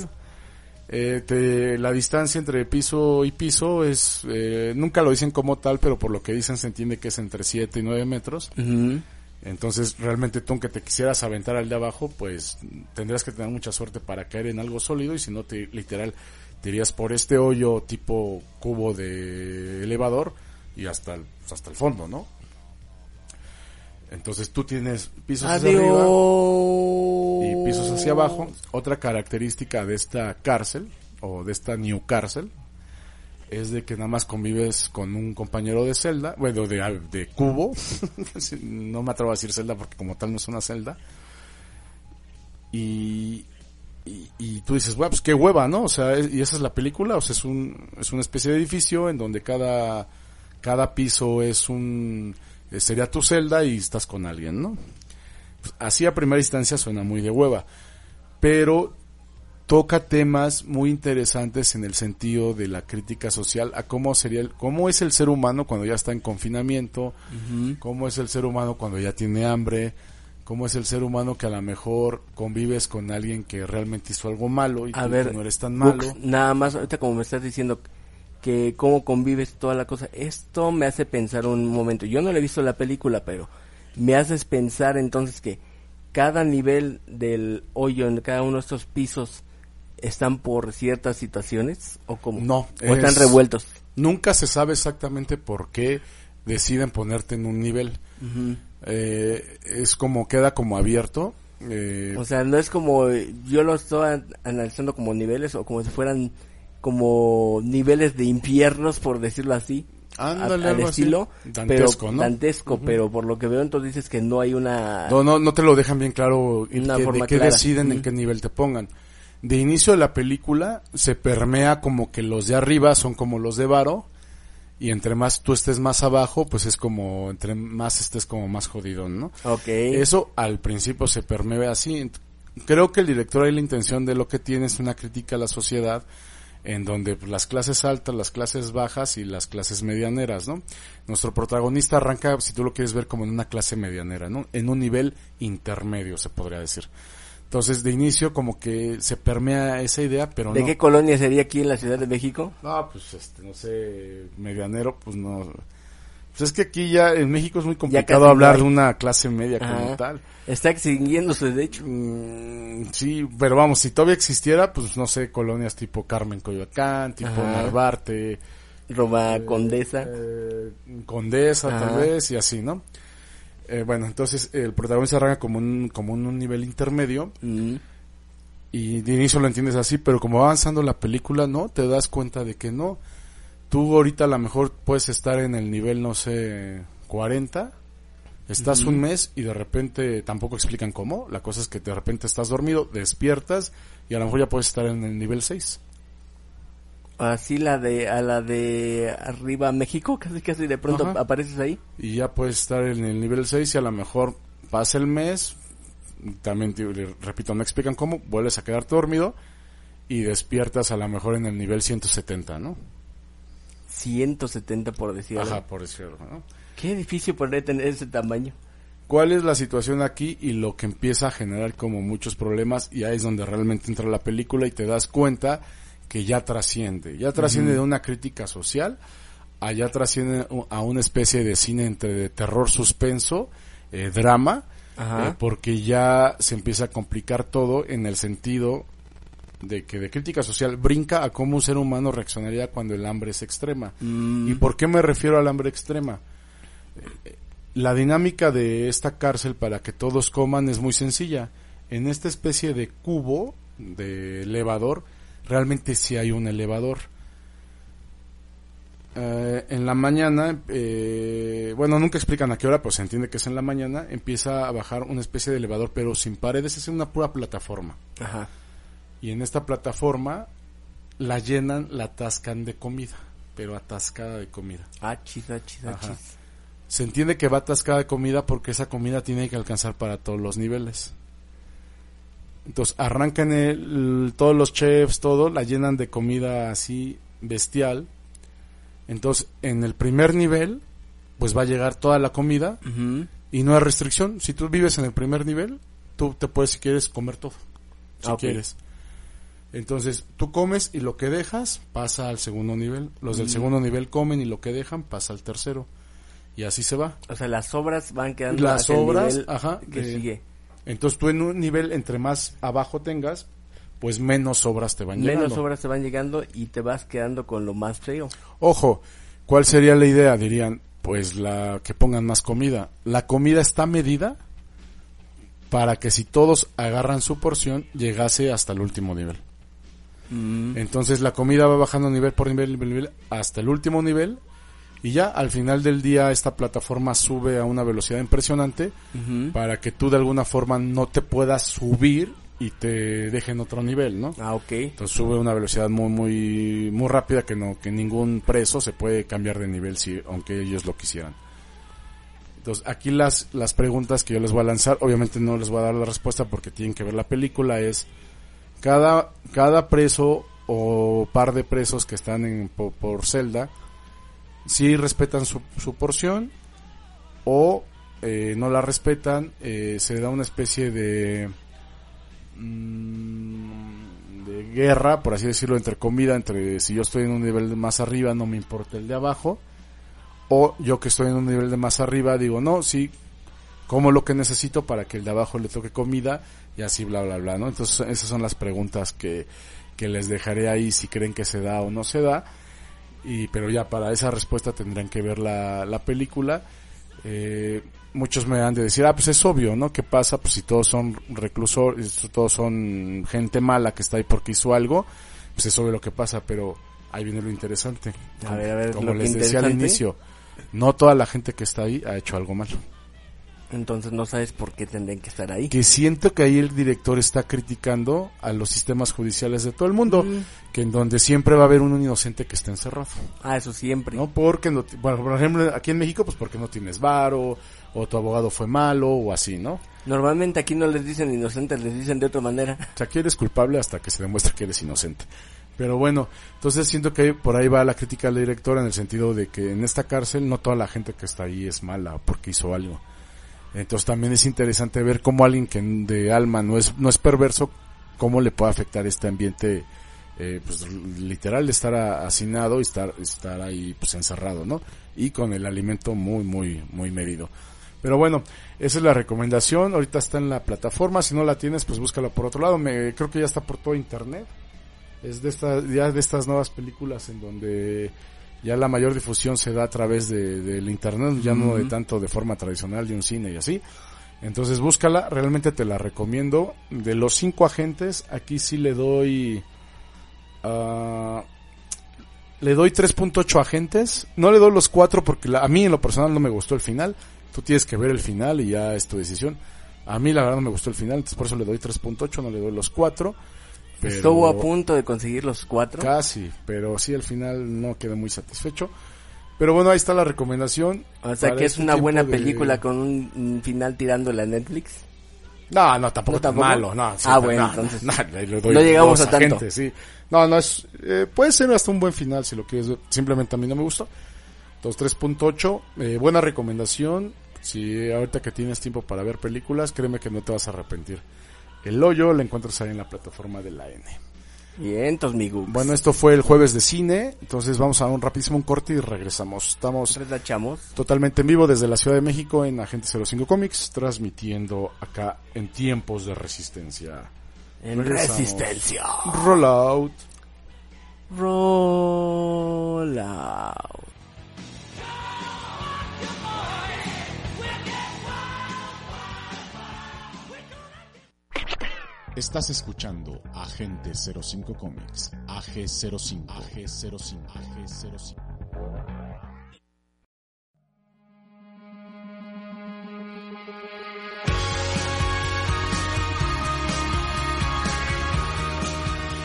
Eh, te- la distancia entre piso y piso es, eh, nunca lo dicen como tal, pero por lo que dicen se entiende que es entre 7 y 9 metros. Entonces, realmente tú, aunque te quisieras aventar al de abajo, pues tendrías que tener mucha suerte para caer en algo sólido y si no, te, literal, te irías por este hoyo tipo cubo de elevador y hasta el, pues, hasta el fondo, ¿no? Entonces tú tienes pisos hacia arriba y pisos hacia abajo. Otra característica de esta cárcel o de esta new cárcel es de que nada más convives con un compañero de celda, bueno, de, de cubo. no me atrevo a decir celda porque como tal no es una celda. Y, y, tú dices, bueno, pues qué hueva, ¿no? O sea, y esa es la película, o sea, es un, es una especie de edificio en donde cada, cada piso es un, eh, sería tu celda y estás con alguien, ¿no? Pues, así a primera instancia suena muy de hueva, pero toca temas muy interesantes en el sentido de la crítica social a cómo sería el, cómo es el ser humano cuando ya está en confinamiento, cómo es el ser humano cuando ya tiene hambre, cómo es el ser humano que a lo mejor convives con alguien que realmente hizo algo malo y A ver, no eres tan malo. nada más, ahorita como me estás diciendo, que cómo convives toda la cosa. Esto me hace pensar un momento. Yo no le he visto la película, pero me haces pensar entonces que cada nivel del hoyo en cada uno de estos pisos están por ciertas situaciones o como No, o están es- revueltos. Nunca se sabe exactamente por qué deciden ponerte en un nivel. Eh, es como, queda como abierto. eh, O sea, no es como yo lo estoy an- analizando como niveles o como si fueran como niveles de infiernos por decirlo así. Ándale, al así. estilo, Dantesco, pero ¿no? dantesco, pero por lo que veo entonces dices que no hay una No, no, no te lo dejan bien claro y Una que- de qué clara. deciden en qué nivel te pongan. De inicio de la película se permea como que los de arriba son como los de Varo y entre más tú estés más abajo, pues es como entre más estés como más jodido, ¿no? Ok. Eso al principio se permea así. Creo que el director hay la intención de lo que tiene es una crítica a la sociedad en donde pues, las clases altas, las clases bajas y las clases medianeras, ¿no? Nuestro protagonista arranca, si tú lo quieres ver, como en una clase medianera, ¿no? En un nivel intermedio, se podría decir. Entonces, de inicio, como que se permea esa idea, pero ¿De no. qué colonia sería aquí en la Ciudad de México? No, pues, este, no sé, medianero, pues no. Pues es que aquí ya en México es muy complicado hablar no de una clase media como tal. Está extinguiéndose, de hecho. Mm, sí, pero vamos, si todavía existiera, pues no sé, colonias tipo Carmen Coyoacán, tipo Ajá. Narvarte, Roma Condesa. eh, Condesa Ajá. tal vez y así, ¿no? Eh, bueno, entonces el protagonista arranca como un, como un nivel intermedio Mm. y de inicio lo entiendes así, pero como va avanzando la película, ¿no? Te das cuenta de que no. Tú ahorita a lo mejor puedes estar en el nivel, no sé, 40, estás un mes y de repente tampoco explican cómo. La cosa es que de repente estás dormido, despiertas y a lo mejor ya puedes estar en el nivel 6. Así la de, a la de arriba México, casi casi de pronto Ajá. apareces ahí. Y ya puedes estar en el nivel 6 y a lo mejor pasa el mes, también te- repito, no explican cómo, vuelves a quedarte dormido y despiertas a lo mejor en el nivel 170, ¿no? 170 por decir algo. Ajá, por decirlo, ¿no? Qué edificio podría tener ese tamaño. ¿Cuál es la situación aquí y lo que empieza a generar como muchos problemas? Y ahí es donde realmente entra la película y te das cuenta que ya trasciende. Ya trasciende de una crítica social, allá trasciende a una especie de cine entre de terror, suspenso, eh, drama, eh, porque ya se empieza a complicar todo en el sentido de que de crítica social brinca a cómo un ser humano reaccionaría cuando el hambre es extrema. Mm. ¿Y por qué me refiero al hambre extrema? Eh, La dinámica de esta cárcel para que todos coman es muy sencilla. En esta especie de cubo de elevador, realmente sí hay un elevador. Eh, en la mañana, eh, bueno, nunca explican a qué hora, pues se entiende que es en la mañana, empieza a bajar una especie de elevador, pero sin paredes, es una pura plataforma. Ajá. Y en esta plataforma la llenan, la atascan de comida, pero atascada de comida. Achis, Ajá. achis. Se entiende que va atascada de comida porque esa comida tiene que alcanzar para todos los niveles. Entonces arrancan el, todos los chefs, todo, la llenan de comida así bestial. Entonces en el primer nivel, pues va a llegar toda la comida y no hay restricción. Si tú vives en el primer nivel, tú te puedes, si quieres, comer todo. Si Ah, quieres. Entonces, tú comes y lo que dejas pasa al segundo nivel. Los del segundo nivel comen y lo que dejan pasa al tercero. Y así se va. O sea, las obras van quedando Las el obras, nivel ajá, que de- sigue. Entonces, tú en un nivel entre más abajo tengas, pues menos obras te van Menos llegando. obras te van llegando y te vas quedando con lo más feo. Ojo, ¿cuál sería la idea? Dirían, pues la que pongan más comida. La comida está medida para que si todos agarran su porción, llegase hasta el último nivel. Mm. Entonces la comida va bajando nivel por nivel, nivel, nivel, hasta el último nivel. Y ya al final del día esta plataforma sube a una velocidad impresionante para que tú de alguna forma no te puedas subir y te dejen otro nivel, ¿no? Ah, ok. Entonces sube a una velocidad muy muy muy rápida que no que ningún preso se puede cambiar de nivel si aunque ellos lo quisieran. Entonces aquí las las preguntas que yo les voy a lanzar, obviamente no les voy a dar la respuesta porque tienen que ver la película es cada cada preso o par de presos que están en por, por celda si respetan su, su porción o eh, no la respetan, eh, se da una especie de mm, de guerra, por así decirlo, entre comida, entre si yo estoy en un nivel de más arriba, no me importa el de abajo, o yo que estoy en un nivel de más arriba, digo, no, sí, como lo que necesito para que el de abajo le toque comida, y así bla, bla, bla, ¿no? Entonces, esas son las preguntas que, que les dejaré ahí si creen que se da o no se da, y, pero ya para esa respuesta tendrán que ver la, la película, eh, muchos me han de decir, ah, pues es obvio, ¿no? ¿Qué pasa? Pues si todos son reclusores, todos son gente mala que está ahí porque hizo algo, pues es obvio lo que pasa, pero ahí viene lo interesante. A ver, a ver, Como les decía al inicio, no toda la gente que está ahí ha hecho algo malo. Entonces no sabes por qué tendrían que estar ahí. Que siento que ahí el director está criticando a los sistemas judiciales de todo el mundo, Mm. que en donde siempre va a haber un inocente que esté encerrado. Ah, eso siempre. ¿no? Porque, no, bueno, por ejemplo, aquí en México, pues porque no tienes varo, o tu abogado fue malo, o así, ¿no? Normalmente aquí no les dicen inocentes, les dicen de otra manera. O sea, aquí eres culpable hasta que se demuestre que eres inocente. Pero bueno, entonces siento que por ahí va la crítica al director en el sentido de que en esta cárcel no toda la gente que está ahí es mala porque hizo algo. Entonces también es interesante ver cómo alguien que de alma no es, no es perverso, cómo le puede afectar este ambiente, eh, pues literal de estar hacinado y estar, estar ahí pues encerrado, ¿no? Y con el alimento muy, muy, muy medido. Pero bueno, esa es la recomendación. Ahorita está en la plataforma. Si no la tienes, pues búscala por otro lado. Me, creo que ya está por todo internet. Es de esta, ya de estas nuevas películas en donde ya la mayor difusión se da a través de, del internet, ya no de tanto de forma tradicional de un cine y así. Entonces búscala, realmente te la recomiendo. De los cinco agentes, aquí sí le doy... ah, le doy 3.8 agentes. No le doy los 4 porque la- a mí en lo personal no me gustó el final. Tú tienes que ver el final y ya es tu decisión. A mí la verdad no me gustó el final, entonces por eso le doy 3.8, no le doy los 4. Pero Estuvo a punto de conseguir los cuatro. Casi, pero sí al final no quedé muy satisfecho. Pero bueno, ahí está la recomendación. O sea que es este una buena de- película con un, final tirándole a Netflix. No, no, tampoco ¿No, tampoco? malo. No, sí, Ah, no, bueno, no, entonces. no, llegamos a tanto. sí. No, no es. eh, puede ser hasta un buen final si lo quieres ver. Simplemente a mí no me gustó. Entonces 3.8, eh, buena recomendación. Si ahorita que tienes tiempo para ver películas, créeme que no te vas a arrepentir. El hoyo lo encuentras ahí en la plataforma de la N. Bien, entonces mi Gux. Bueno, esto fue el jueves de cine. Entonces vamos a un rapidísimo un corte y regresamos. Estamos totalmente en vivo desde la Ciudad de México en Agente 05 Comics, transmitiendo acá en tiempos de resistencia. En Regresamos. resistencia. Rollout. Roll Estás escuchando Agente 05 Comics, AG05, AG05, AG05.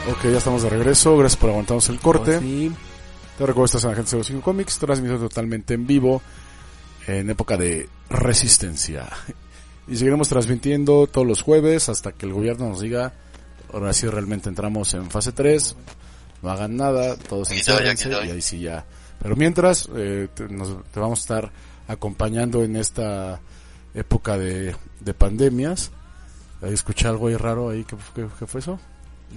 Ok, ya estamos de regreso. Gracias por aguantarnos el corte. Oh, sí. Te recuerdo estás en Agente 05 Comics, transmitido totalmente en vivo en época de resistencia. Y seguiremos transmitiendo todos los jueves hasta que el gobierno nos diga, ahora sí realmente entramos en fase 3, no hagan nada, todos enciérrense y ahí sí ya. Pero mientras, eh, te, nos- te vamos a estar acompañando en esta época de, de pandemias. Escuché algo ahí raro ahí, ¿qué, qué- qué fue eso?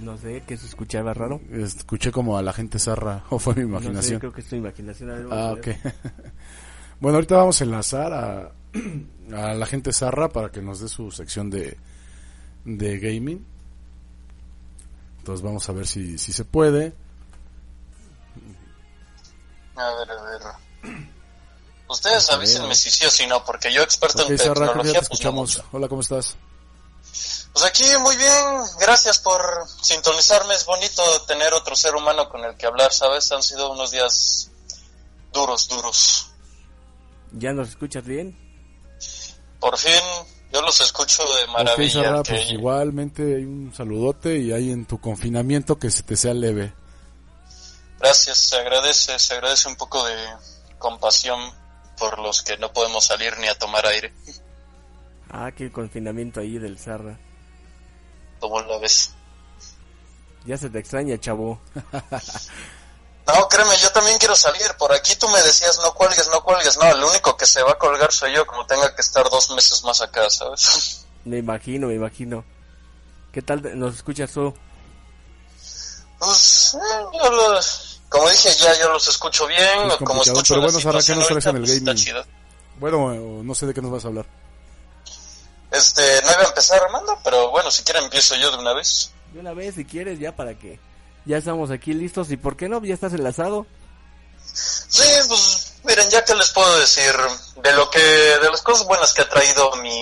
No sé, que se escuchaba raro. Escuché como a la gente zarra, o fue mi No sé, imaginación. creo que es tu imaginación. A ver, vamos Ah, ok. bueno, ahorita vamos a enlazar a, a la gente Zarra para que nos dé su sección de, de gaming. Entonces vamos a ver si, si se puede. A ver, a ver. Ustedes avísenme si sí o si no, porque yo experto Ok, en que tecnología, ya te pues no escuchamos. mucho. Hola, ¿cómo estás? Pues aquí muy bien, gracias por sintonizarme. Es bonito tener otro ser humano con el que hablar, ¿sabes? Han sido unos días duros, duros. ¿Ya nos escuchas bien? Por fin, yo los escucho de maravilla. Zarra, que- pues igualmente hay un saludote y hay en tu confinamiento que se te sea leve. Gracias, se agradece, se agradece un poco de compasión por los que no podemos salir ni a tomar aire. Ah, que el confinamiento ahí del Zarra. Como la ves. Ya se te extraña, chavo. No, créeme, yo también quiero salir. Por aquí tú me decías, no cuelgues, no cuelgues. No, el único que se va a colgar soy yo, como tenga que estar dos meses más acá, ¿sabes? Me imagino, me imagino. ¿Qué tal nos escuchas tú? yo los- como dije ya, yo los escucho bien, Es como escucho pero bueno, Sara, ¿qué nos traes en el pues, gaming? Bueno, eh, no sé de qué nos vas a hablar. Este, no iba a empezar Armando, pero bueno, si quieren empiezo yo de una vez. De una vez, si quieres, ya para que ya estamos aquí listos. ¿Y por qué no? Ya estás enlazado. Sí, pues miren, ya que les puedo decir de lo que, de las cosas buenas que ha traído mi,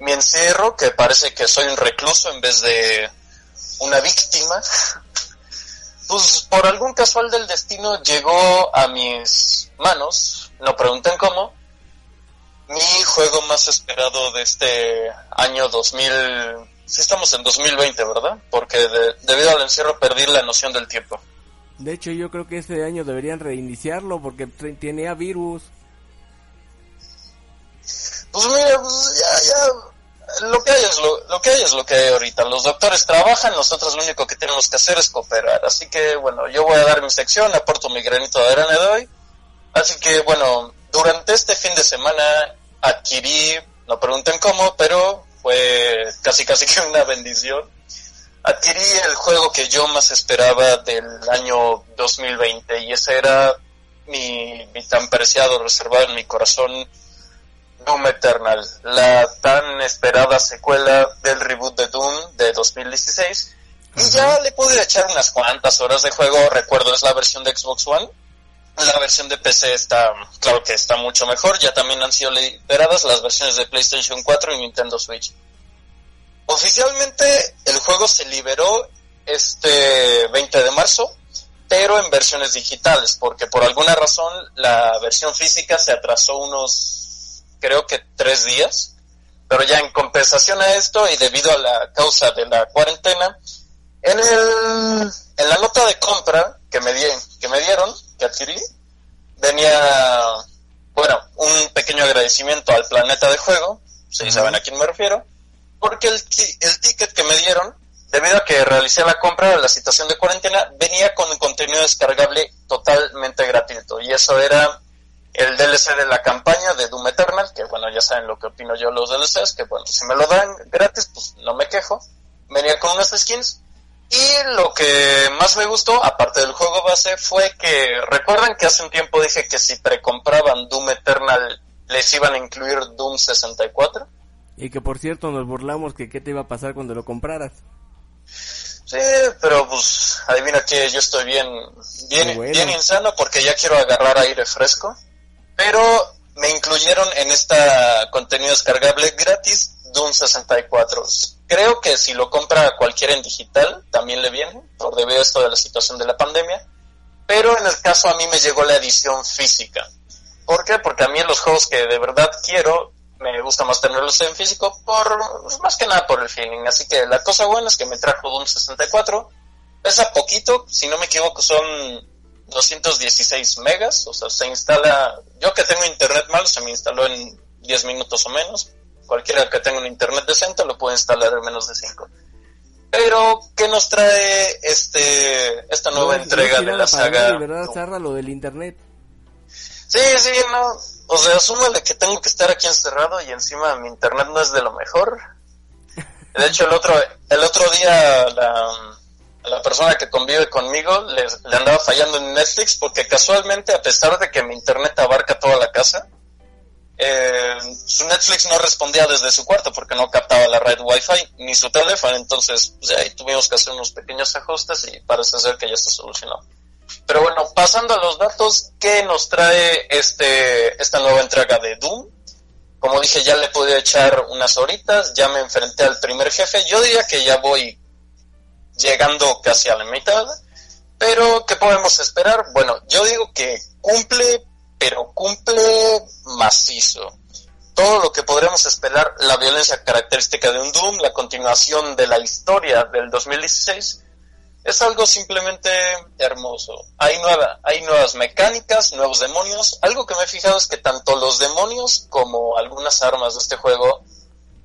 mi encierro, que parece que soy un recluso en vez de una víctima. Pues por algún casual del destino llegó a mis manos, no pregunten cómo, mi juego más esperado de este año 2000, sí estamos en 2020, ¿verdad? Porque de- debido al encierro perdí la noción del tiempo. De hecho, yo creo que este año deberían reiniciarlo porque tenía virus. Pues mira, pues ya, ya, lo que hay es lo, lo que hay es lo que hay ahorita. Los doctores trabajan, nosotros lo único que tenemos que hacer es cooperar. Así que bueno, yo voy a dar mi sección, aporto mi granito de arena de hoy. Así que bueno, durante este fin de semana adquirí, no pregunten cómo, pero fue casi casi que una bendición. Adquirí el juego que yo más esperaba del año 2020 y ese era mi, mi tan preciado, reservado en mi corazón, Doom Eternal, la tan esperada secuela del reboot de Doom de 2016. Y ya le pude echar unas cuantas horas de juego, recuerdo es la versión de Xbox One. La versión de PC está, claro que está mucho mejor, ya también han sido liberadas las versiones de PlayStation 4 y Nintendo Switch. Oficialmente el juego se liberó este 20 de marzo, pero en versiones digitales, porque por alguna razón la versión física se atrasó unos, creo que tres días, pero ya en compensación a esto y debido a la causa de la cuarentena, en el, en la nota de compra que me, di, que me dieron, que adquirí, venía, bueno, un pequeño agradecimiento al planeta de juego, si saben a quién me refiero, porque el, ti- el ticket que me dieron, debido a que realicé la compra de la situación de cuarentena, venía con un contenido descargable totalmente gratuito. Y eso era el DLC de la campaña de Doom Eternal, que bueno, ya saben lo que opino yo de los DLCs, que bueno, si me lo dan gratis, pues no me quejo. Venía con unas skins. Y lo que más me gustó, aparte del juego base, fue que recuerdan que hace un tiempo dije que si precompraban Doom Eternal les iban a incluir Doom 64. Y que por cierto nos burlamos que qué te iba a pasar cuando lo compraras. Sí, pero pues adivina que yo estoy bien, bien, bueno. bien insano porque ya quiero agarrar aire fresco. Pero me incluyeron en esta contenido descargable gratis Doom 64. Creo que si lo compra cualquiera en digital también le viene, por debido a esto de la situación de la pandemia. Pero en el caso a mí me llegó la edición física. ¿Por qué? Porque a mí los juegos que de verdad quiero me gusta más tenerlos en físico por pues, más que nada por el feeling. Así que la cosa buena es que me trajo Doom 64. Pesa poquito, si no me equivoco son 216 megas, o sea, se instala, yo que tengo internet malo se me instaló en 10 minutos o menos. Cualquiera que tenga un internet decente lo puede instalar en menos de 5. Pero, ¿qué nos trae este esta nueva No, entrega no de la saga? nadie, ¿verdad? Zarra, lo del internet? Sí, sí, no. O sea, asúmale que tengo que estar aquí encerrado y encima mi internet no es de lo mejor. De hecho, el otro, el otro día la, la persona que convive conmigo le, le andaba fallando en Netflix porque casualmente, a pesar de que mi internet abarca toda la casa, eh, su Netflix no respondía desde su cuarto porque no captaba la red Wi-Fi ni su teléfono. Entonces, pues, ahí tuvimos que hacer unos pequeños ajustes y parece ser que ya está solucionado. Pero bueno, pasando a los datos, ¿qué nos trae este esta nueva entrega de Doom? Como dije, ya le pude echar unas horitas, ya me enfrenté al primer jefe. Yo diría que ya voy llegando casi a la mitad. Pero, ¿qué podemos esperar? Bueno, yo digo que cumple, pero cumple macizo. Todo lo que podremos esperar, la violencia característica de un Doom, la continuación de la historia del 2016, es algo simplemente hermoso. Hay, hay nuevas mecánicas, nuevos demonios. Algo que me he fijado es que tanto los demonios como algunas armas de este juego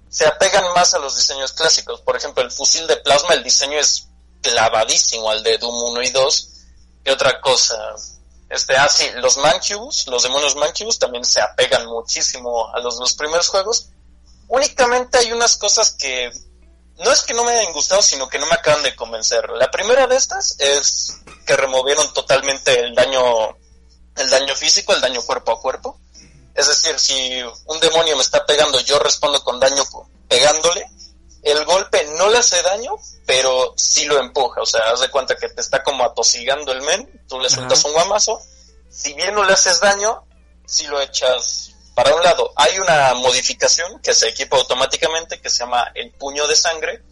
se apegan más a los diseños clásicos. Por ejemplo, el fusil de plasma, el diseño es clavadísimo al de Doom 1 y 2. Y otra cosa, este, ah, sí, los Mancubus, los demonios Mancubus también se apegan muchísimo a los, los primeros juegos. Únicamente hay unas cosas que no es que no me hayan gustado, sino que no me acaban de convencer. La primera de estas es que removieron totalmente el daño, el daño físico, el daño cuerpo a cuerpo. Es decir, si un demonio me está pegando, yo respondo con daño pegándole. El golpe no le hace daño, pero sí lo empuja. O sea, haz de cuenta que te está como atosigando el men, tú le sueltas un guamazo. Si bien no le haces daño, si lo echas para un lado. Hay una modificación que se equipa automáticamente que se llama el puño de sangre,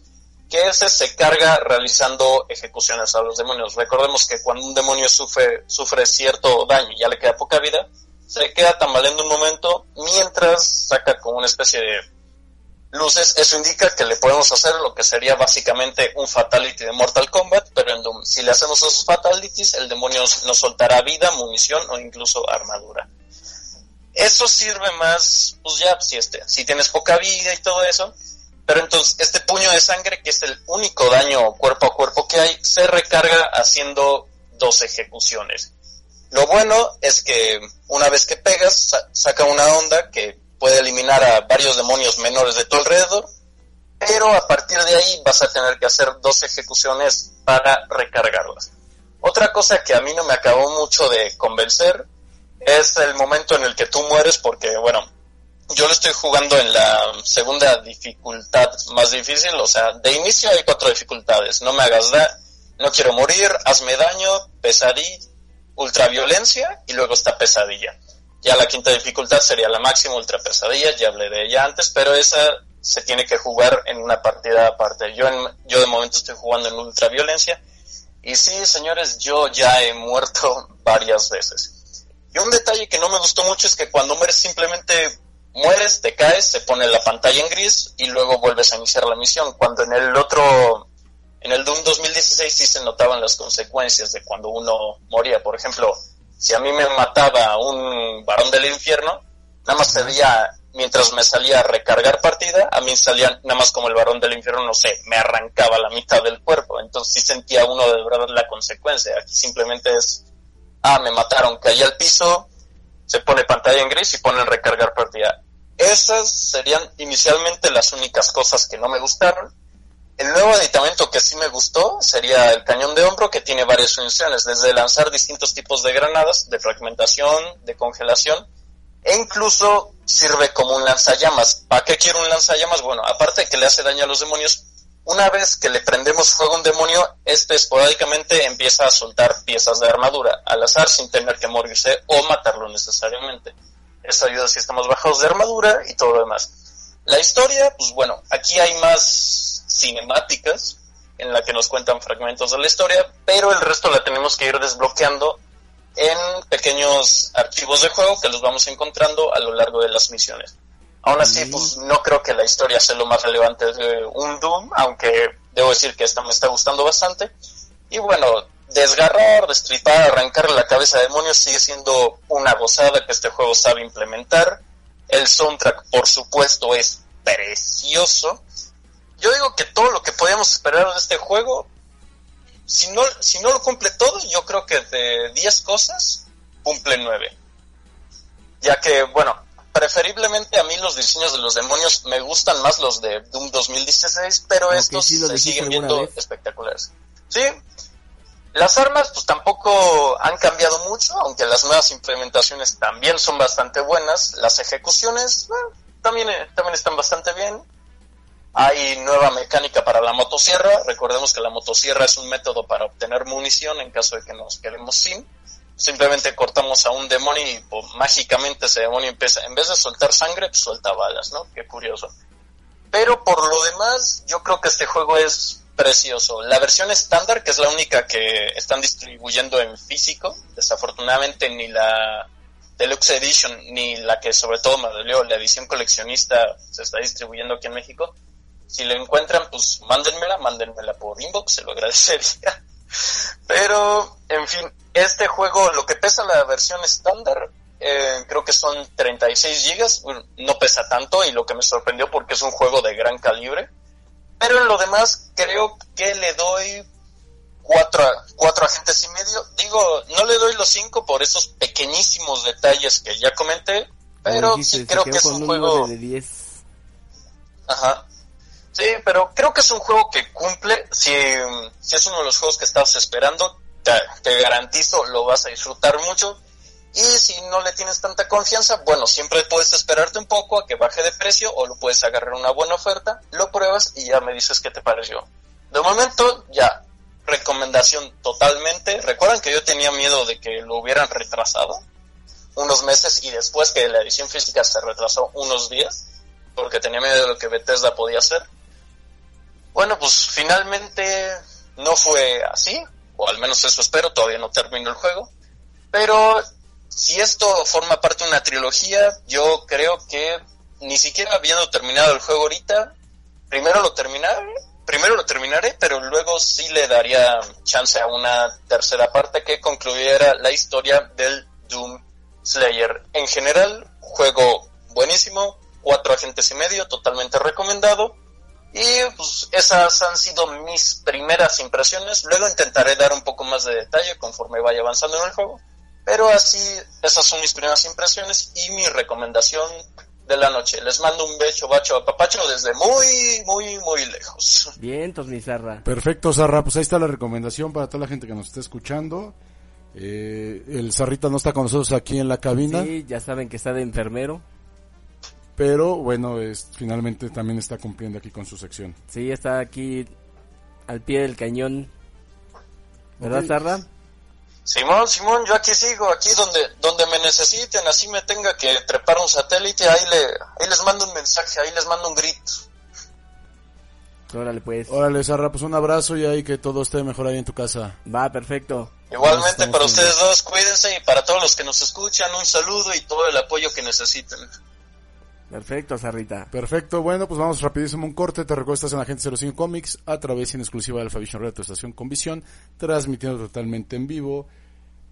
que ese se carga realizando ejecuciones a los demonios. Recordemos que cuando un demonio sufre, sufre cierto daño y ya le queda poca vida, se queda tambaleando un momento mientras saca como una especie de luces. Eso indica que le podemos hacer lo que sería básicamente un fatality de Mortal Kombat, pero en Doom. Si le hacemos esos fatalities, el demonio nos soltará vida, munición o incluso armadura. Eso sirve más, pues ya, si, este, si tienes poca vida y todo eso, pero entonces este puño de sangre, que es el único daño cuerpo a cuerpo que hay, se recarga haciendo dos ejecuciones. Lo bueno es que una vez que pegas, saca una onda que puede eliminar a varios demonios menores de tu alrededor, pero a partir de ahí vas a tener que hacer dos ejecuciones para recargarlas. Otra cosa que a mí no me acabó mucho de convencer es el momento en el que tú mueres porque, bueno, yo lo estoy jugando en la segunda dificultad más difícil, o sea, de inicio hay cuatro dificultades, no me hagas daño, no quiero morir, hazme daño, pesadilla, ultraviolencia y luego está pesadilla. Ya la quinta dificultad sería la máxima ultra pesadilla, ya hablé de ella antes, pero esa se tiene que jugar en una partida aparte. Yo, en, yo de momento estoy jugando en ultraviolencia y sí, señores, yo ya he muerto varias veces. Y un detalle que no me gustó mucho es que cuando mueres simplemente mueres, te caes, se pone la pantalla en gris y luego vuelves a iniciar la misión. Cuando en el otro, en el Doom 2016 sí se notaban las consecuencias de cuando uno moría. Por ejemplo, si a mí me mataba un varón del infierno, nada más se veía, mientras me salía a recargar partida, a mí salía nada más como el varón del infierno, no sé, me arrancaba la mitad del cuerpo. Entonces sí sentía uno de verdad la consecuencia. Aquí simplemente es ah, me mataron, caí al piso, se pone pantalla en gris y pone recargar partida. Esas serían inicialmente las únicas cosas que no me gustaron. El nuevo aditamento que sí me gustó sería el cañón de hombro que tiene varias funciones, desde lanzar distintos tipos de granadas, de fragmentación, de congelación, e incluso sirve como un lanzallamas. ¿Para qué quiero un lanzallamas? Bueno, aparte de que le hace daño a los demonios, una vez que le prendemos fuego a un demonio, este esporádicamente empieza a soltar piezas de armadura al azar sin tener que morirse o matarlo necesariamente. Eso ayuda si estamos bajados de armadura y todo lo demás. La historia, pues bueno, aquí hay más cinemáticas en la que nos cuentan fragmentos de la historia, pero el resto la tenemos que ir desbloqueando en pequeños archivos de juego que los vamos encontrando a lo largo de las misiones. Aún así, pues no creo que la historia sea lo más relevante de un Doom, aunque debo decir que esta me está gustando bastante. Y bueno, desgarrar, destripar, arrancar la cabeza de demonios sigue siendo una gozada que este juego sabe implementar. El soundtrack, por supuesto, es precioso. Yo digo que todo lo que podíamos esperar de este juego, si no, si no lo cumple todo, yo creo que de 10 cosas, cumple 9. Ya que, bueno, preferiblemente a mí los diseños de los demonios me gustan más los de Doom 2016, pero estos se siguen viendo espectaculares. Sí, las armas pues tampoco han cambiado mucho, aunque las nuevas implementaciones también son bastante buenas. Las ejecuciones también, eh, también están bastante bien. Hay nueva mecánica para la motosierra. Recordemos que la motosierra es un método para obtener munición en caso de que nos quedemos sin simplemente cortamos a un demonio y pues, mágicamente ese demonio empieza, en vez de soltar sangre, pues, suelta balas, ¿no? Qué curioso. Pero por lo demás, yo creo que este juego es precioso. La versión estándar, que es la única que están distribuyendo en físico, desafortunadamente ni la Deluxe Edition, ni la que sobre todo me dolió, la edición coleccionista, se está distribuyendo aquí en México. Si la encuentran, pues mándenmela, mándenmela por inbox, se lo agradecería. Pero, en fin, este juego, lo que pesa la versión estándar, eh, creo que son 36 gigas, no pesa tanto y lo que me sorprendió porque es un juego de gran calibre. Pero en lo demás creo que le doy cuatro, cuatro agentes y medio. Digo, no le doy los cinco por esos pequeñísimos detalles que ya comenté, pero sí creo que es un, juego... De 10. Ajá. Sí, pero creo que es un juego que cumple, si, si es uno de los juegos que estabas esperando, te, te garantizo lo vas a disfrutar mucho. Y si no le tienes tanta confianza, bueno, siempre puedes esperarte un poco a que baje de precio o lo puedes agarrar una buena oferta, lo pruebas y ya me dices qué te pareció. De momento, ya, recomendación totalmente. Recuerdan que yo tenía miedo de que lo hubieran retrasado unos meses y después que la edición física se retrasó unos días, porque tenía miedo de lo que Bethesda podía hacer. Bueno, pues finalmente no fue así, o al menos eso espero, todavía no termino el juego. Pero si esto forma parte de una trilogía, yo creo que ni siquiera habiendo terminado el juego ahorita, primero lo terminaré, primero lo terminaré, pero luego sí le daría chance a una tercera parte que concluyera la historia del Doom Slayer. En general, juego buenísimo, cuatro agentes y medio, totalmente recomendado. Y pues esas han sido mis primeras impresiones. Luego intentaré dar un poco más de detalle conforme vaya avanzando en el juego. Pero así, esas son mis primeras impresiones y mi recomendación de la noche. Les mando un beso, bacho, a papacho desde muy, muy, muy lejos. Bien, entonces mi Zarra. Perfecto, Zarra. Pues ahí está la recomendación para toda la gente que nos está escuchando. Eh, el Zarrita no está con nosotros aquí en la cabina, Sí, ya saben que está de enfermero. Pero bueno, es, finalmente también está cumpliendo aquí con su sección. Sí, está aquí al pie del cañón. ¿Verdad, Ok. Zarra? Simón, Simón, yo aquí sigo, aquí donde, donde me necesiten, así me tenga que trepar un satélite, ahí, le, ahí les mando un mensaje, ahí les mando un grito. Órale, pues. Órale, Zarra, pues un abrazo y ahí que todo esté mejor ahí en tu casa. Va, perfecto. Igualmente para ustedes dos, cuídense y para todos los que nos escuchan, un saludo y todo el apoyo que necesiten. Perfecto, Zarrita. Perfecto, bueno, pues vamos rapidísimo un corte. Te recuerdo, estás en Agente 05 Comics a través en exclusiva de Alpha Vision Radio, tu estación con visión, transmitiendo totalmente en vivo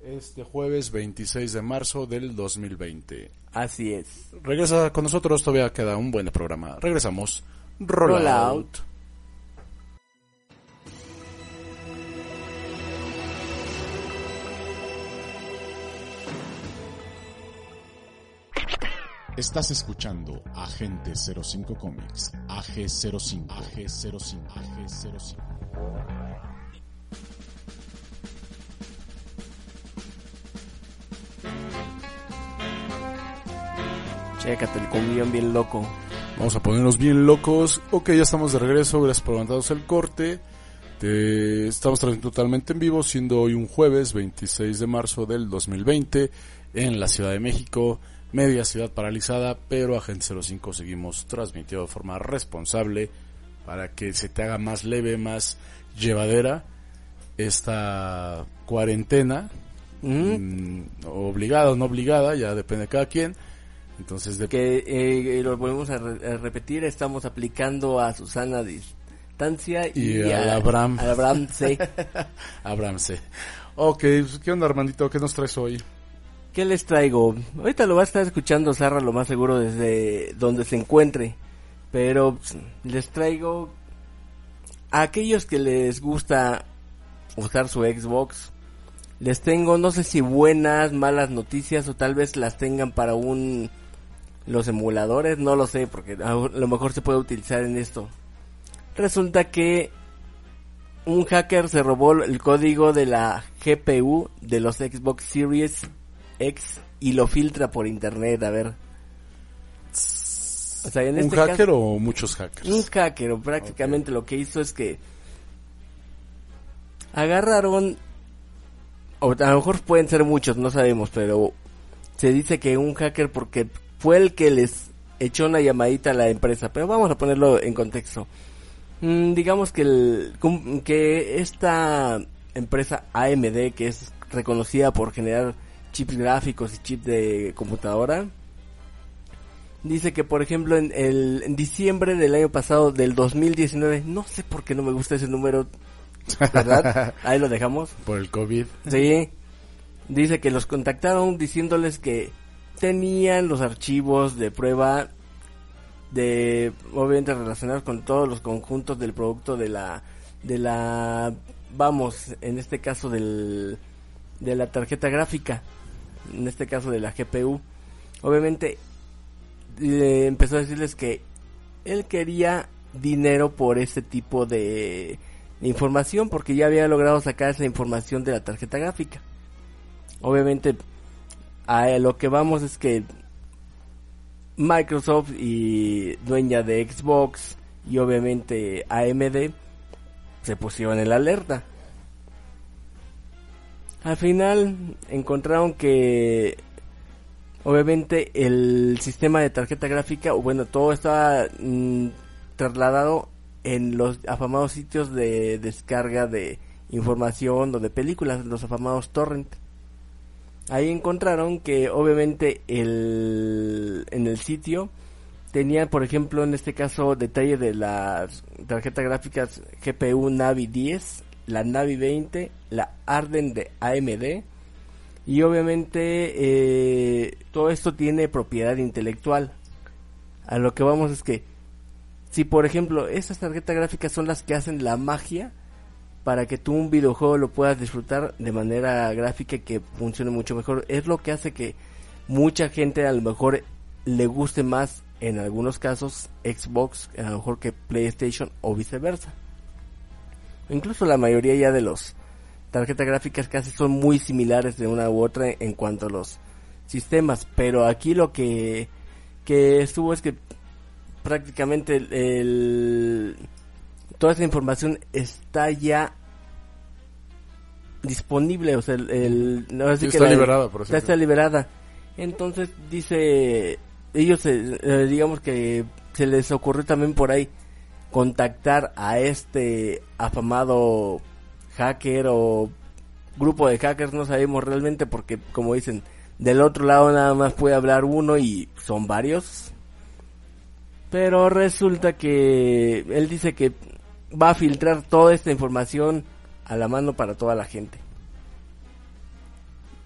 este jueves 26 de marzo del 2020. Así es. Regresa con nosotros, todavía queda un buen programa. Regresamos. Roll, Roll out. out. Estás escuchando Agente 05 Comics, AG05, AG05, AG05. Chécate el cumbión bien loco. Vamos a ponernos bien locos. Ok, ya estamos de regreso. Gracias por levantaros el corte. Te- estamos transmitiendo totalmente en vivo, siendo hoy un jueves 26 de marzo del 2020 en la Ciudad de México. Media ciudad paralizada, pero Agente 05 seguimos transmitiendo de forma responsable para que se te haga más leve, más llevadera esta cuarentena. Mm, obligada o no obligada, ya depende de cada quien. Entonces, de Que eh, lo volvemos a, re- a repetir, estamos aplicando a Susana a distancia y, Y al Abraham. al Abraham, sí. Abraham C. Ok, pues, ¿qué onda Armandito? ¿Qué nos traes hoy? ¿Qué les traigo? Ahorita lo va a estar escuchando Zarra lo más seguro desde donde se encuentre. Pero pues, les traigo a aquellos que les gusta usar su Xbox. Les tengo no sé si buenas, malas noticias o tal vez las tengan para un los emuladores, no lo sé porque a lo mejor se puede utilizar en esto. Resulta que un hacker se robó el código de la GPU de los Xbox Series X y lo filtra por internet, a ver. O sea, en ¿Un este hacker caso- o muchos hackers? un hacker, o prácticamente lo que hizo es que agarraron, o a lo mejor pueden ser muchos, no sabemos, pero se dice que un hacker porque fue el que les echó una llamadita a la empresa, pero vamos a ponerlo en contexto. Mm, digamos que, el, que esta empresa AMD, que es reconocida por generar chips gráficos y chips de computadora, Dice que, por ejemplo, en, el, en diciembre del año pasado, del 2019, no sé por qué no me gusta ese número, ¿verdad? Ahí lo dejamos. Por el COVID. Sí. Dice que los contactaron diciéndoles que tenían los archivos de prueba de, obviamente relacionados con todos los conjuntos del producto de la, de la, vamos, en este caso del, de la tarjeta gráfica, en este caso de la GPU. Obviamente eh, empezó a decirles que él quería dinero por este tipo de información porque ya había logrado sacar esa información de la tarjeta gráfica. Obviamente, a lo que vamos es que Microsoft y dueña de Xbox y obviamente AMD se pusieron en la alerta. Al final encontraron que obviamente el sistema de tarjeta gráfica, o bueno, todo estaba mm, trasladado en los afamados sitios de descarga de información o de películas, los afamados torrent. Ahí encontraron que obviamente el, en el sitio tenían, por ejemplo, en este caso, detalle de las tarjetas gráficas GPU Navi 10, la Navi 20, la Arden de AMD. Y obviamente eh, todo esto tiene propiedad intelectual. A lo que vamos es que si por ejemplo esas tarjetas gráficas son las que hacen la magia para que tú un videojuego lo puedas disfrutar de manera gráfica que funcione mucho mejor, es lo que hace que mucha gente a lo mejor le guste más en algunos casos Xbox a lo mejor que PlayStation o viceversa. Incluso la mayoría ya de los tarjetas gráficas casi son muy similares de una u otra en cuanto a los sistemas, pero aquí lo que que estuvo es que prácticamente el, toda esa información está ya disponible, o sea, el, está liberada, por está liberada. Entonces dice ellos eh, digamos que se les ocurrió también por ahí contactar a este afamado hacker o grupo de hackers, no sabemos realmente porque como dicen, del otro lado nada más puede hablar uno y son varios. Pero resulta que él dice que va a filtrar toda esta información a la mano para toda la gente.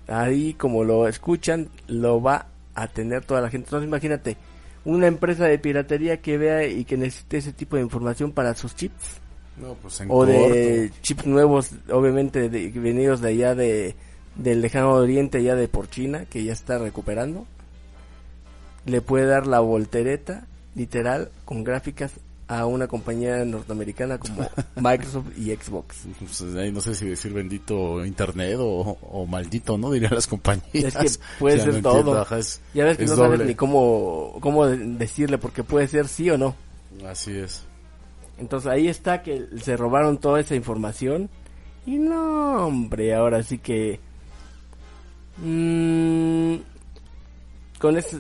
Ahí como lo escuchan, lo va a tener toda la gente. Entonces imagínate, una empresa de piratería que vea y que necesite ese tipo de información para sus chips. Pues o de chips nuevos, obviamente de, venidos de allá de del lejano oriente, allá de por China, que ya está recuperando. Le puede dar la voltereta, literal, con gráficas a una compañía norteamericana como Microsoft y Xbox. Pues, ahí no sé si decir bendito internet o, maldito, ¿no? Dirían las compañías. Es que puede ser todo. ya ves que no sabes ni cómo, cómo decirle porque puede ser sí o no. Así es. Entonces ahí está que se robaron toda esa información. Y no, hombre, ahora sí que... Mmm, con este,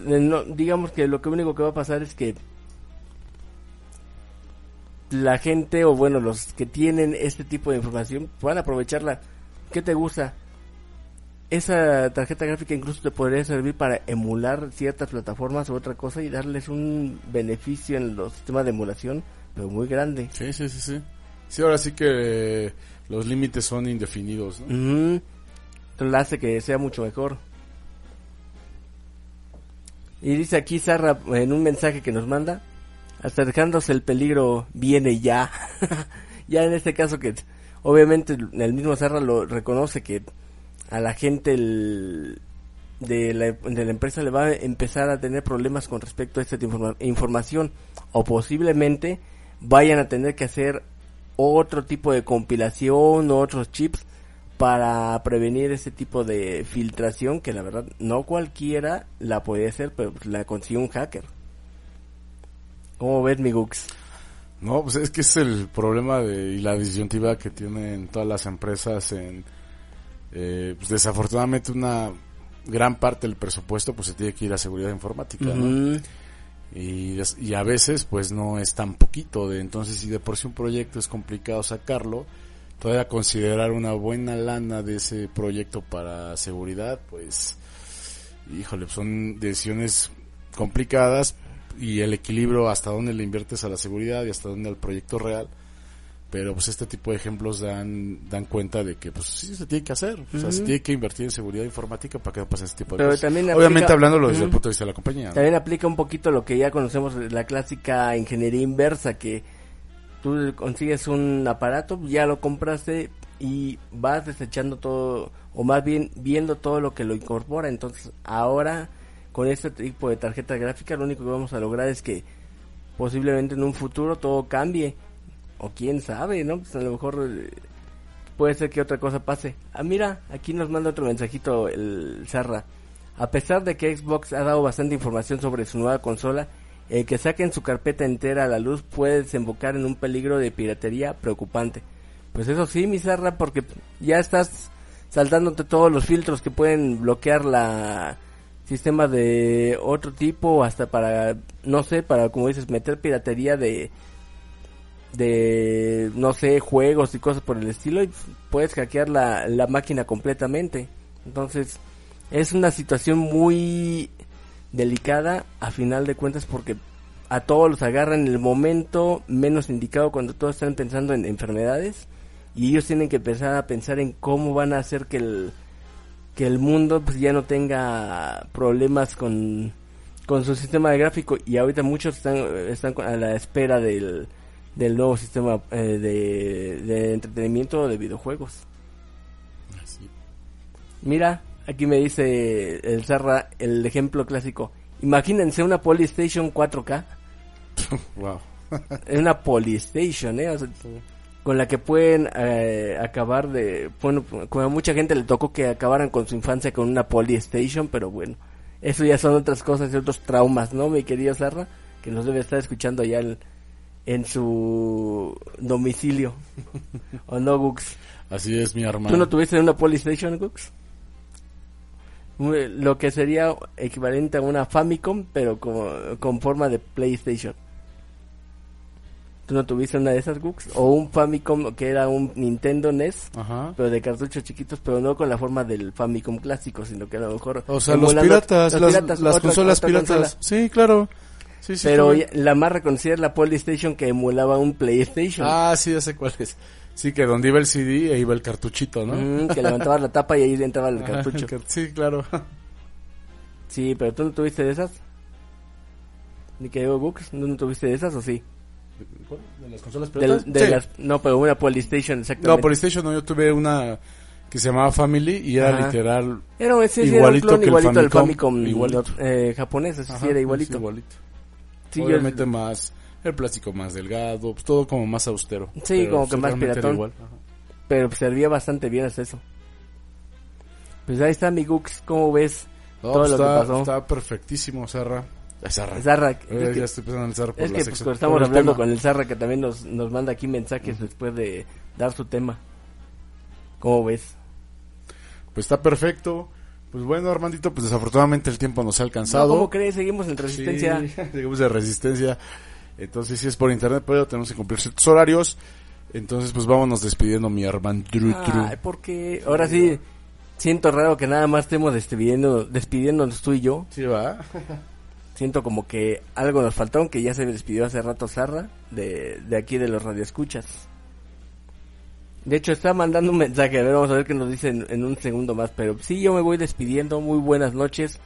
digamos que lo que único que va a pasar es que la gente o bueno, los que tienen este tipo de información van a aprovecharla. ¿Qué te gusta? Esa tarjeta gráfica incluso te podría servir para emular ciertas plataformas u otra cosa y darles un beneficio en los sistemas de emulación, pero muy grande. Sí, sí, sí, sí. Sí, ahora sí que los límites son indefinidos, ¿no? Entonces hace que sea mucho mejor. Y dice aquí Sarra en un mensaje que nos manda, acercándose el peligro viene ya. ya en este caso que obviamente el mismo Serra lo reconoce que a la gente de, la, de la empresa le va a empezar a tener problemas con respecto a esta información o posiblemente vayan a tener que hacer otro tipo de compilación o otros chips para prevenir ese tipo de filtración que la verdad no cualquiera la puede hacer pero la consigue un hacker ¿Cómo ves mi Gux? No, pues es que es el problema de, y la disyuntiva que tienen todas las empresas en... Eh, pues desafortunadamente una gran parte del presupuesto pues se tiene que ir a seguridad informática, y, y, a veces pues no es tan poquito de entonces si de por sí un proyecto es complicado sacarlo todavía considerar una buena lana de ese proyecto para seguridad pues híjole son decisiones complicadas y el equilibrio hasta dónde le inviertes a la seguridad y hasta dónde al proyecto real. Pero pues este tipo de ejemplos dan dan cuenta de que pues sí se tiene que hacer. O sea se tiene que invertir en seguridad informática para que no pase este tipo de pero cosas. también obviamente hablándolo desde el punto de vista de la compañía también aplica un poquito lo que ya conocemos la clásica ingeniería inversa que tú consigues un aparato ya lo compraste y vas desechando todo o más bien viendo todo lo que lo incorpora. Entonces ahora con este tipo de tarjeta gráfica lo único que vamos a lograr es que posiblemente en un futuro todo cambie O quién sabe, ¿no? Pues a lo mejor eh, puede ser que otra cosa pase. Ah, mira, aquí nos manda otro mensajito el Zarra. A pesar de que Xbox ha dado bastante información sobre su nueva consola, el que saquen su carpeta entera a la luz puede desembocar en un peligro de piratería preocupante. Pues eso sí, mi Zarra, porque ya estás saltándote todos los filtros que pueden bloquear la sistema de otro tipo hasta para no sé para como dices meter piratería de de no sé juegos y cosas por el estilo y puedes hackear la, la máquina completamente. Entonces es una situación muy delicada a final de cuentas porque a todos los agarran en el momento menos indicado cuando todos están pensando en enfermedades y ellos tienen que empezar a pensar en cómo van a hacer que el que el mundo pues ya no tenga problemas con, con su sistema de gráfico y ahorita muchos están, están a la espera del, del nuevo sistema eh, de, de entretenimiento de videojuegos. Mira, aquí me dice el Zarra el ejemplo clásico. Imagínense una Polystation 4K. wow. Es una Polystation, ¿eh? O sea, con la que pueden eh, acabar de... Bueno, como a mucha gente le tocó que acabaran con su infancia con una Polystation, pero bueno, eso ya son otras cosas y otros traumas, ¿no, mi querido Zarra? Que nos debe estar escuchando ya en, en su domicilio. ¿O no, Gux? Así es, mi hermano. ¿Tú no tuviste una Polystation, Gux? Lo que sería equivalente a una Famicom, pero con forma de PlayStation. ¿Tú no tuviste una de esas Gux? O un Famicom que era un Nintendo NES, Ajá. pero de cartuchos chiquitos, pero no con la forma del Famicom clásico, sino que a lo mejor... O sea, los piratas, los las, piratas, las otra- consolas otra piratas. consola. Sí, claro. Sí, sí, Pero la más reconocida es la Polystation que emulaba un PlayStation. Ah, sí, ya sé cuál es. Sí, que donde iba el CD e iba el cartuchito, ¿no? Mm, que levantabas la tapa y ahí entraba el cartucho. el car- Sí, claro. Sí, pero tú no tuviste de esas. Ni que digo Gux, ¿no, no tuviste de esas o sí? ¿De las consolas Del- de Sí. las- no, pero una Polystation, exactamente. No, PlayStation no, yo tuve una que se llamaba Family y era Ajá. literal Era, un- sí, sí, era un igualito clon que el igualito del Famicom, Famicom igualito. eh, japonés, así sí Ajá, era sí, igualito. igualito. Sí, yo- Obviamente más el plástico más delgado, pues, todo como más austero. Sí, Pero, como que más piratón. igual. Pero servía bastante bien hasta eso. Pues ahí está mi Gux, ¿cómo ves No, todo pues, lo está, que pasó? está perfectísimo, Zarra. Ay, Zarra. Zarra, Eh, es que- ya estoy empezando a analizar por Es la que pues, sección. cuando estamos por el hablando tema. con el Zarra que también nos, nos manda aquí mensajes después de dar su tema. ¿Cómo ves? Pues está perfecto. Pues bueno, Armandito, pues desafortunadamente el tiempo nos ha alcanzado. No, ¿Cómo crees? Seguimos en resistencia. Sí, llegamos de resistencia. Entonces, si es por internet, pero tenemos que cumplir ciertos horarios. Entonces, pues vámonos despidiendo, mi Armand Tru, tru. Ay, porque ahora sí siento raro que nada más estemos despidiendo, despidiéndonos tú y yo. Sí, va. Siento como que algo nos faltó, aunque ya se despidió hace rato Zarra de, de aquí de los radioescuchas. De hecho, está mandando un mensaje, a ver, vamos a ver qué nos dice en, en un segundo más. Pero sí, yo me voy despidiendo, muy buenas noches.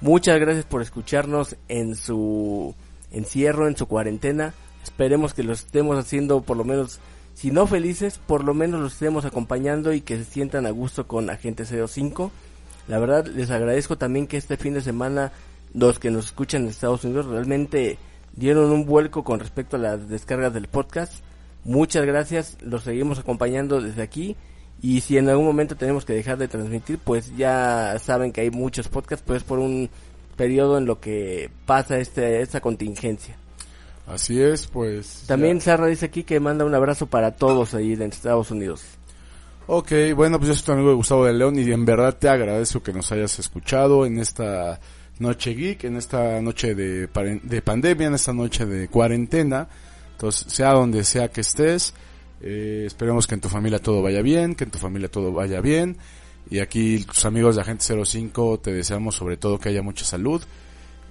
Muchas gracias por escucharnos en su encierro, en su cuarentena. Esperemos que lo estemos haciendo por lo menos, si no felices, por lo menos los estemos acompañando y que se sientan a gusto con Agente 05. La verdad, les agradezco también que este fin de semana los que nos escuchan en Estados Unidos realmente dieron un vuelco con respecto a las descargas del podcast. Muchas gracias, los seguimos acompañando desde aquí. Y si en algún momento tenemos que dejar de transmitir, pues ya saben que hay muchos podcasts, pues por un periodo en lo que pasa este, esta contingencia. Así es, pues. También ya. Sarra dice aquí que manda un abrazo para todos ahí en Estados Unidos. Ok, bueno, pues yo soy tu amigo Gustavo de León y en verdad te agradezco que nos hayas escuchado en esta noche geek, en esta noche de, de pandemia, en esta noche de cuarentena. Entonces, sea donde sea que estés, eh, esperemos que en tu familia todo vaya bien, que en tu familia todo vaya bien. Y aquí tus amigos de Agente 05 te deseamos sobre todo que haya mucha salud.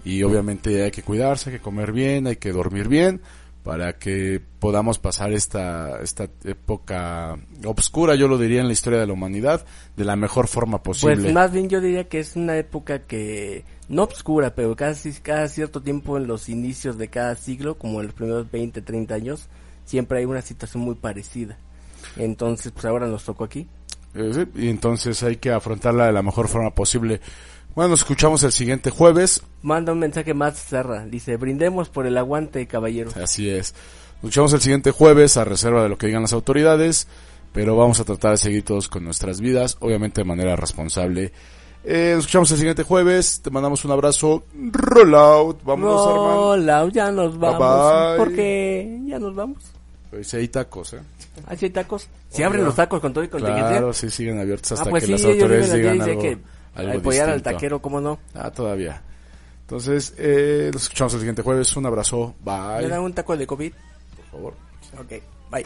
Y obviamente hay que cuidarse, hay que comer bien, hay que dormir bien para que podamos pasar esta, esta época obscura, yo lo diría, en la historia de la humanidad, de la mejor forma posible. Pues más bien yo diría que es una época que no obscura, pero casi cada cierto tiempo en los inicios de cada siglo, como en los primeros 20, 30 años, siempre hay una situación muy parecida. Entonces, pues ahora nos tocó aquí. Eh, sí, y entonces hay que afrontarla de la mejor forma posible. Bueno, nos escuchamos el siguiente jueves. Manda un mensaje más, Serra. Dice, brindemos por el aguante, caballeros. Así es. Nos escuchamos el siguiente jueves a reserva de lo que digan las autoridades, pero vamos a tratar de seguir todos con nuestras vidas, obviamente de manera responsable. Eh, nos escuchamos el siguiente jueves, te mandamos un abrazo, roll out, vámonos hermano. Hola, ya nos Bye, vamos. bye. Porque ya nos vamos. Pues sí hay tacos, eh. Así hay tacos. Si Obvio. abren los tacos con todo y contingencia. Claro, sí siguen abiertos hasta ah, pues que sí, las autoridades digan algo, que algo apoyar al distinto. taquero, ¿cómo no? Ah, todavía. Entonces, eh, nos escuchamos el siguiente jueves. Un abrazo. Bye. ¿Me dan un taco de COVID? Por favor. Ok, bye.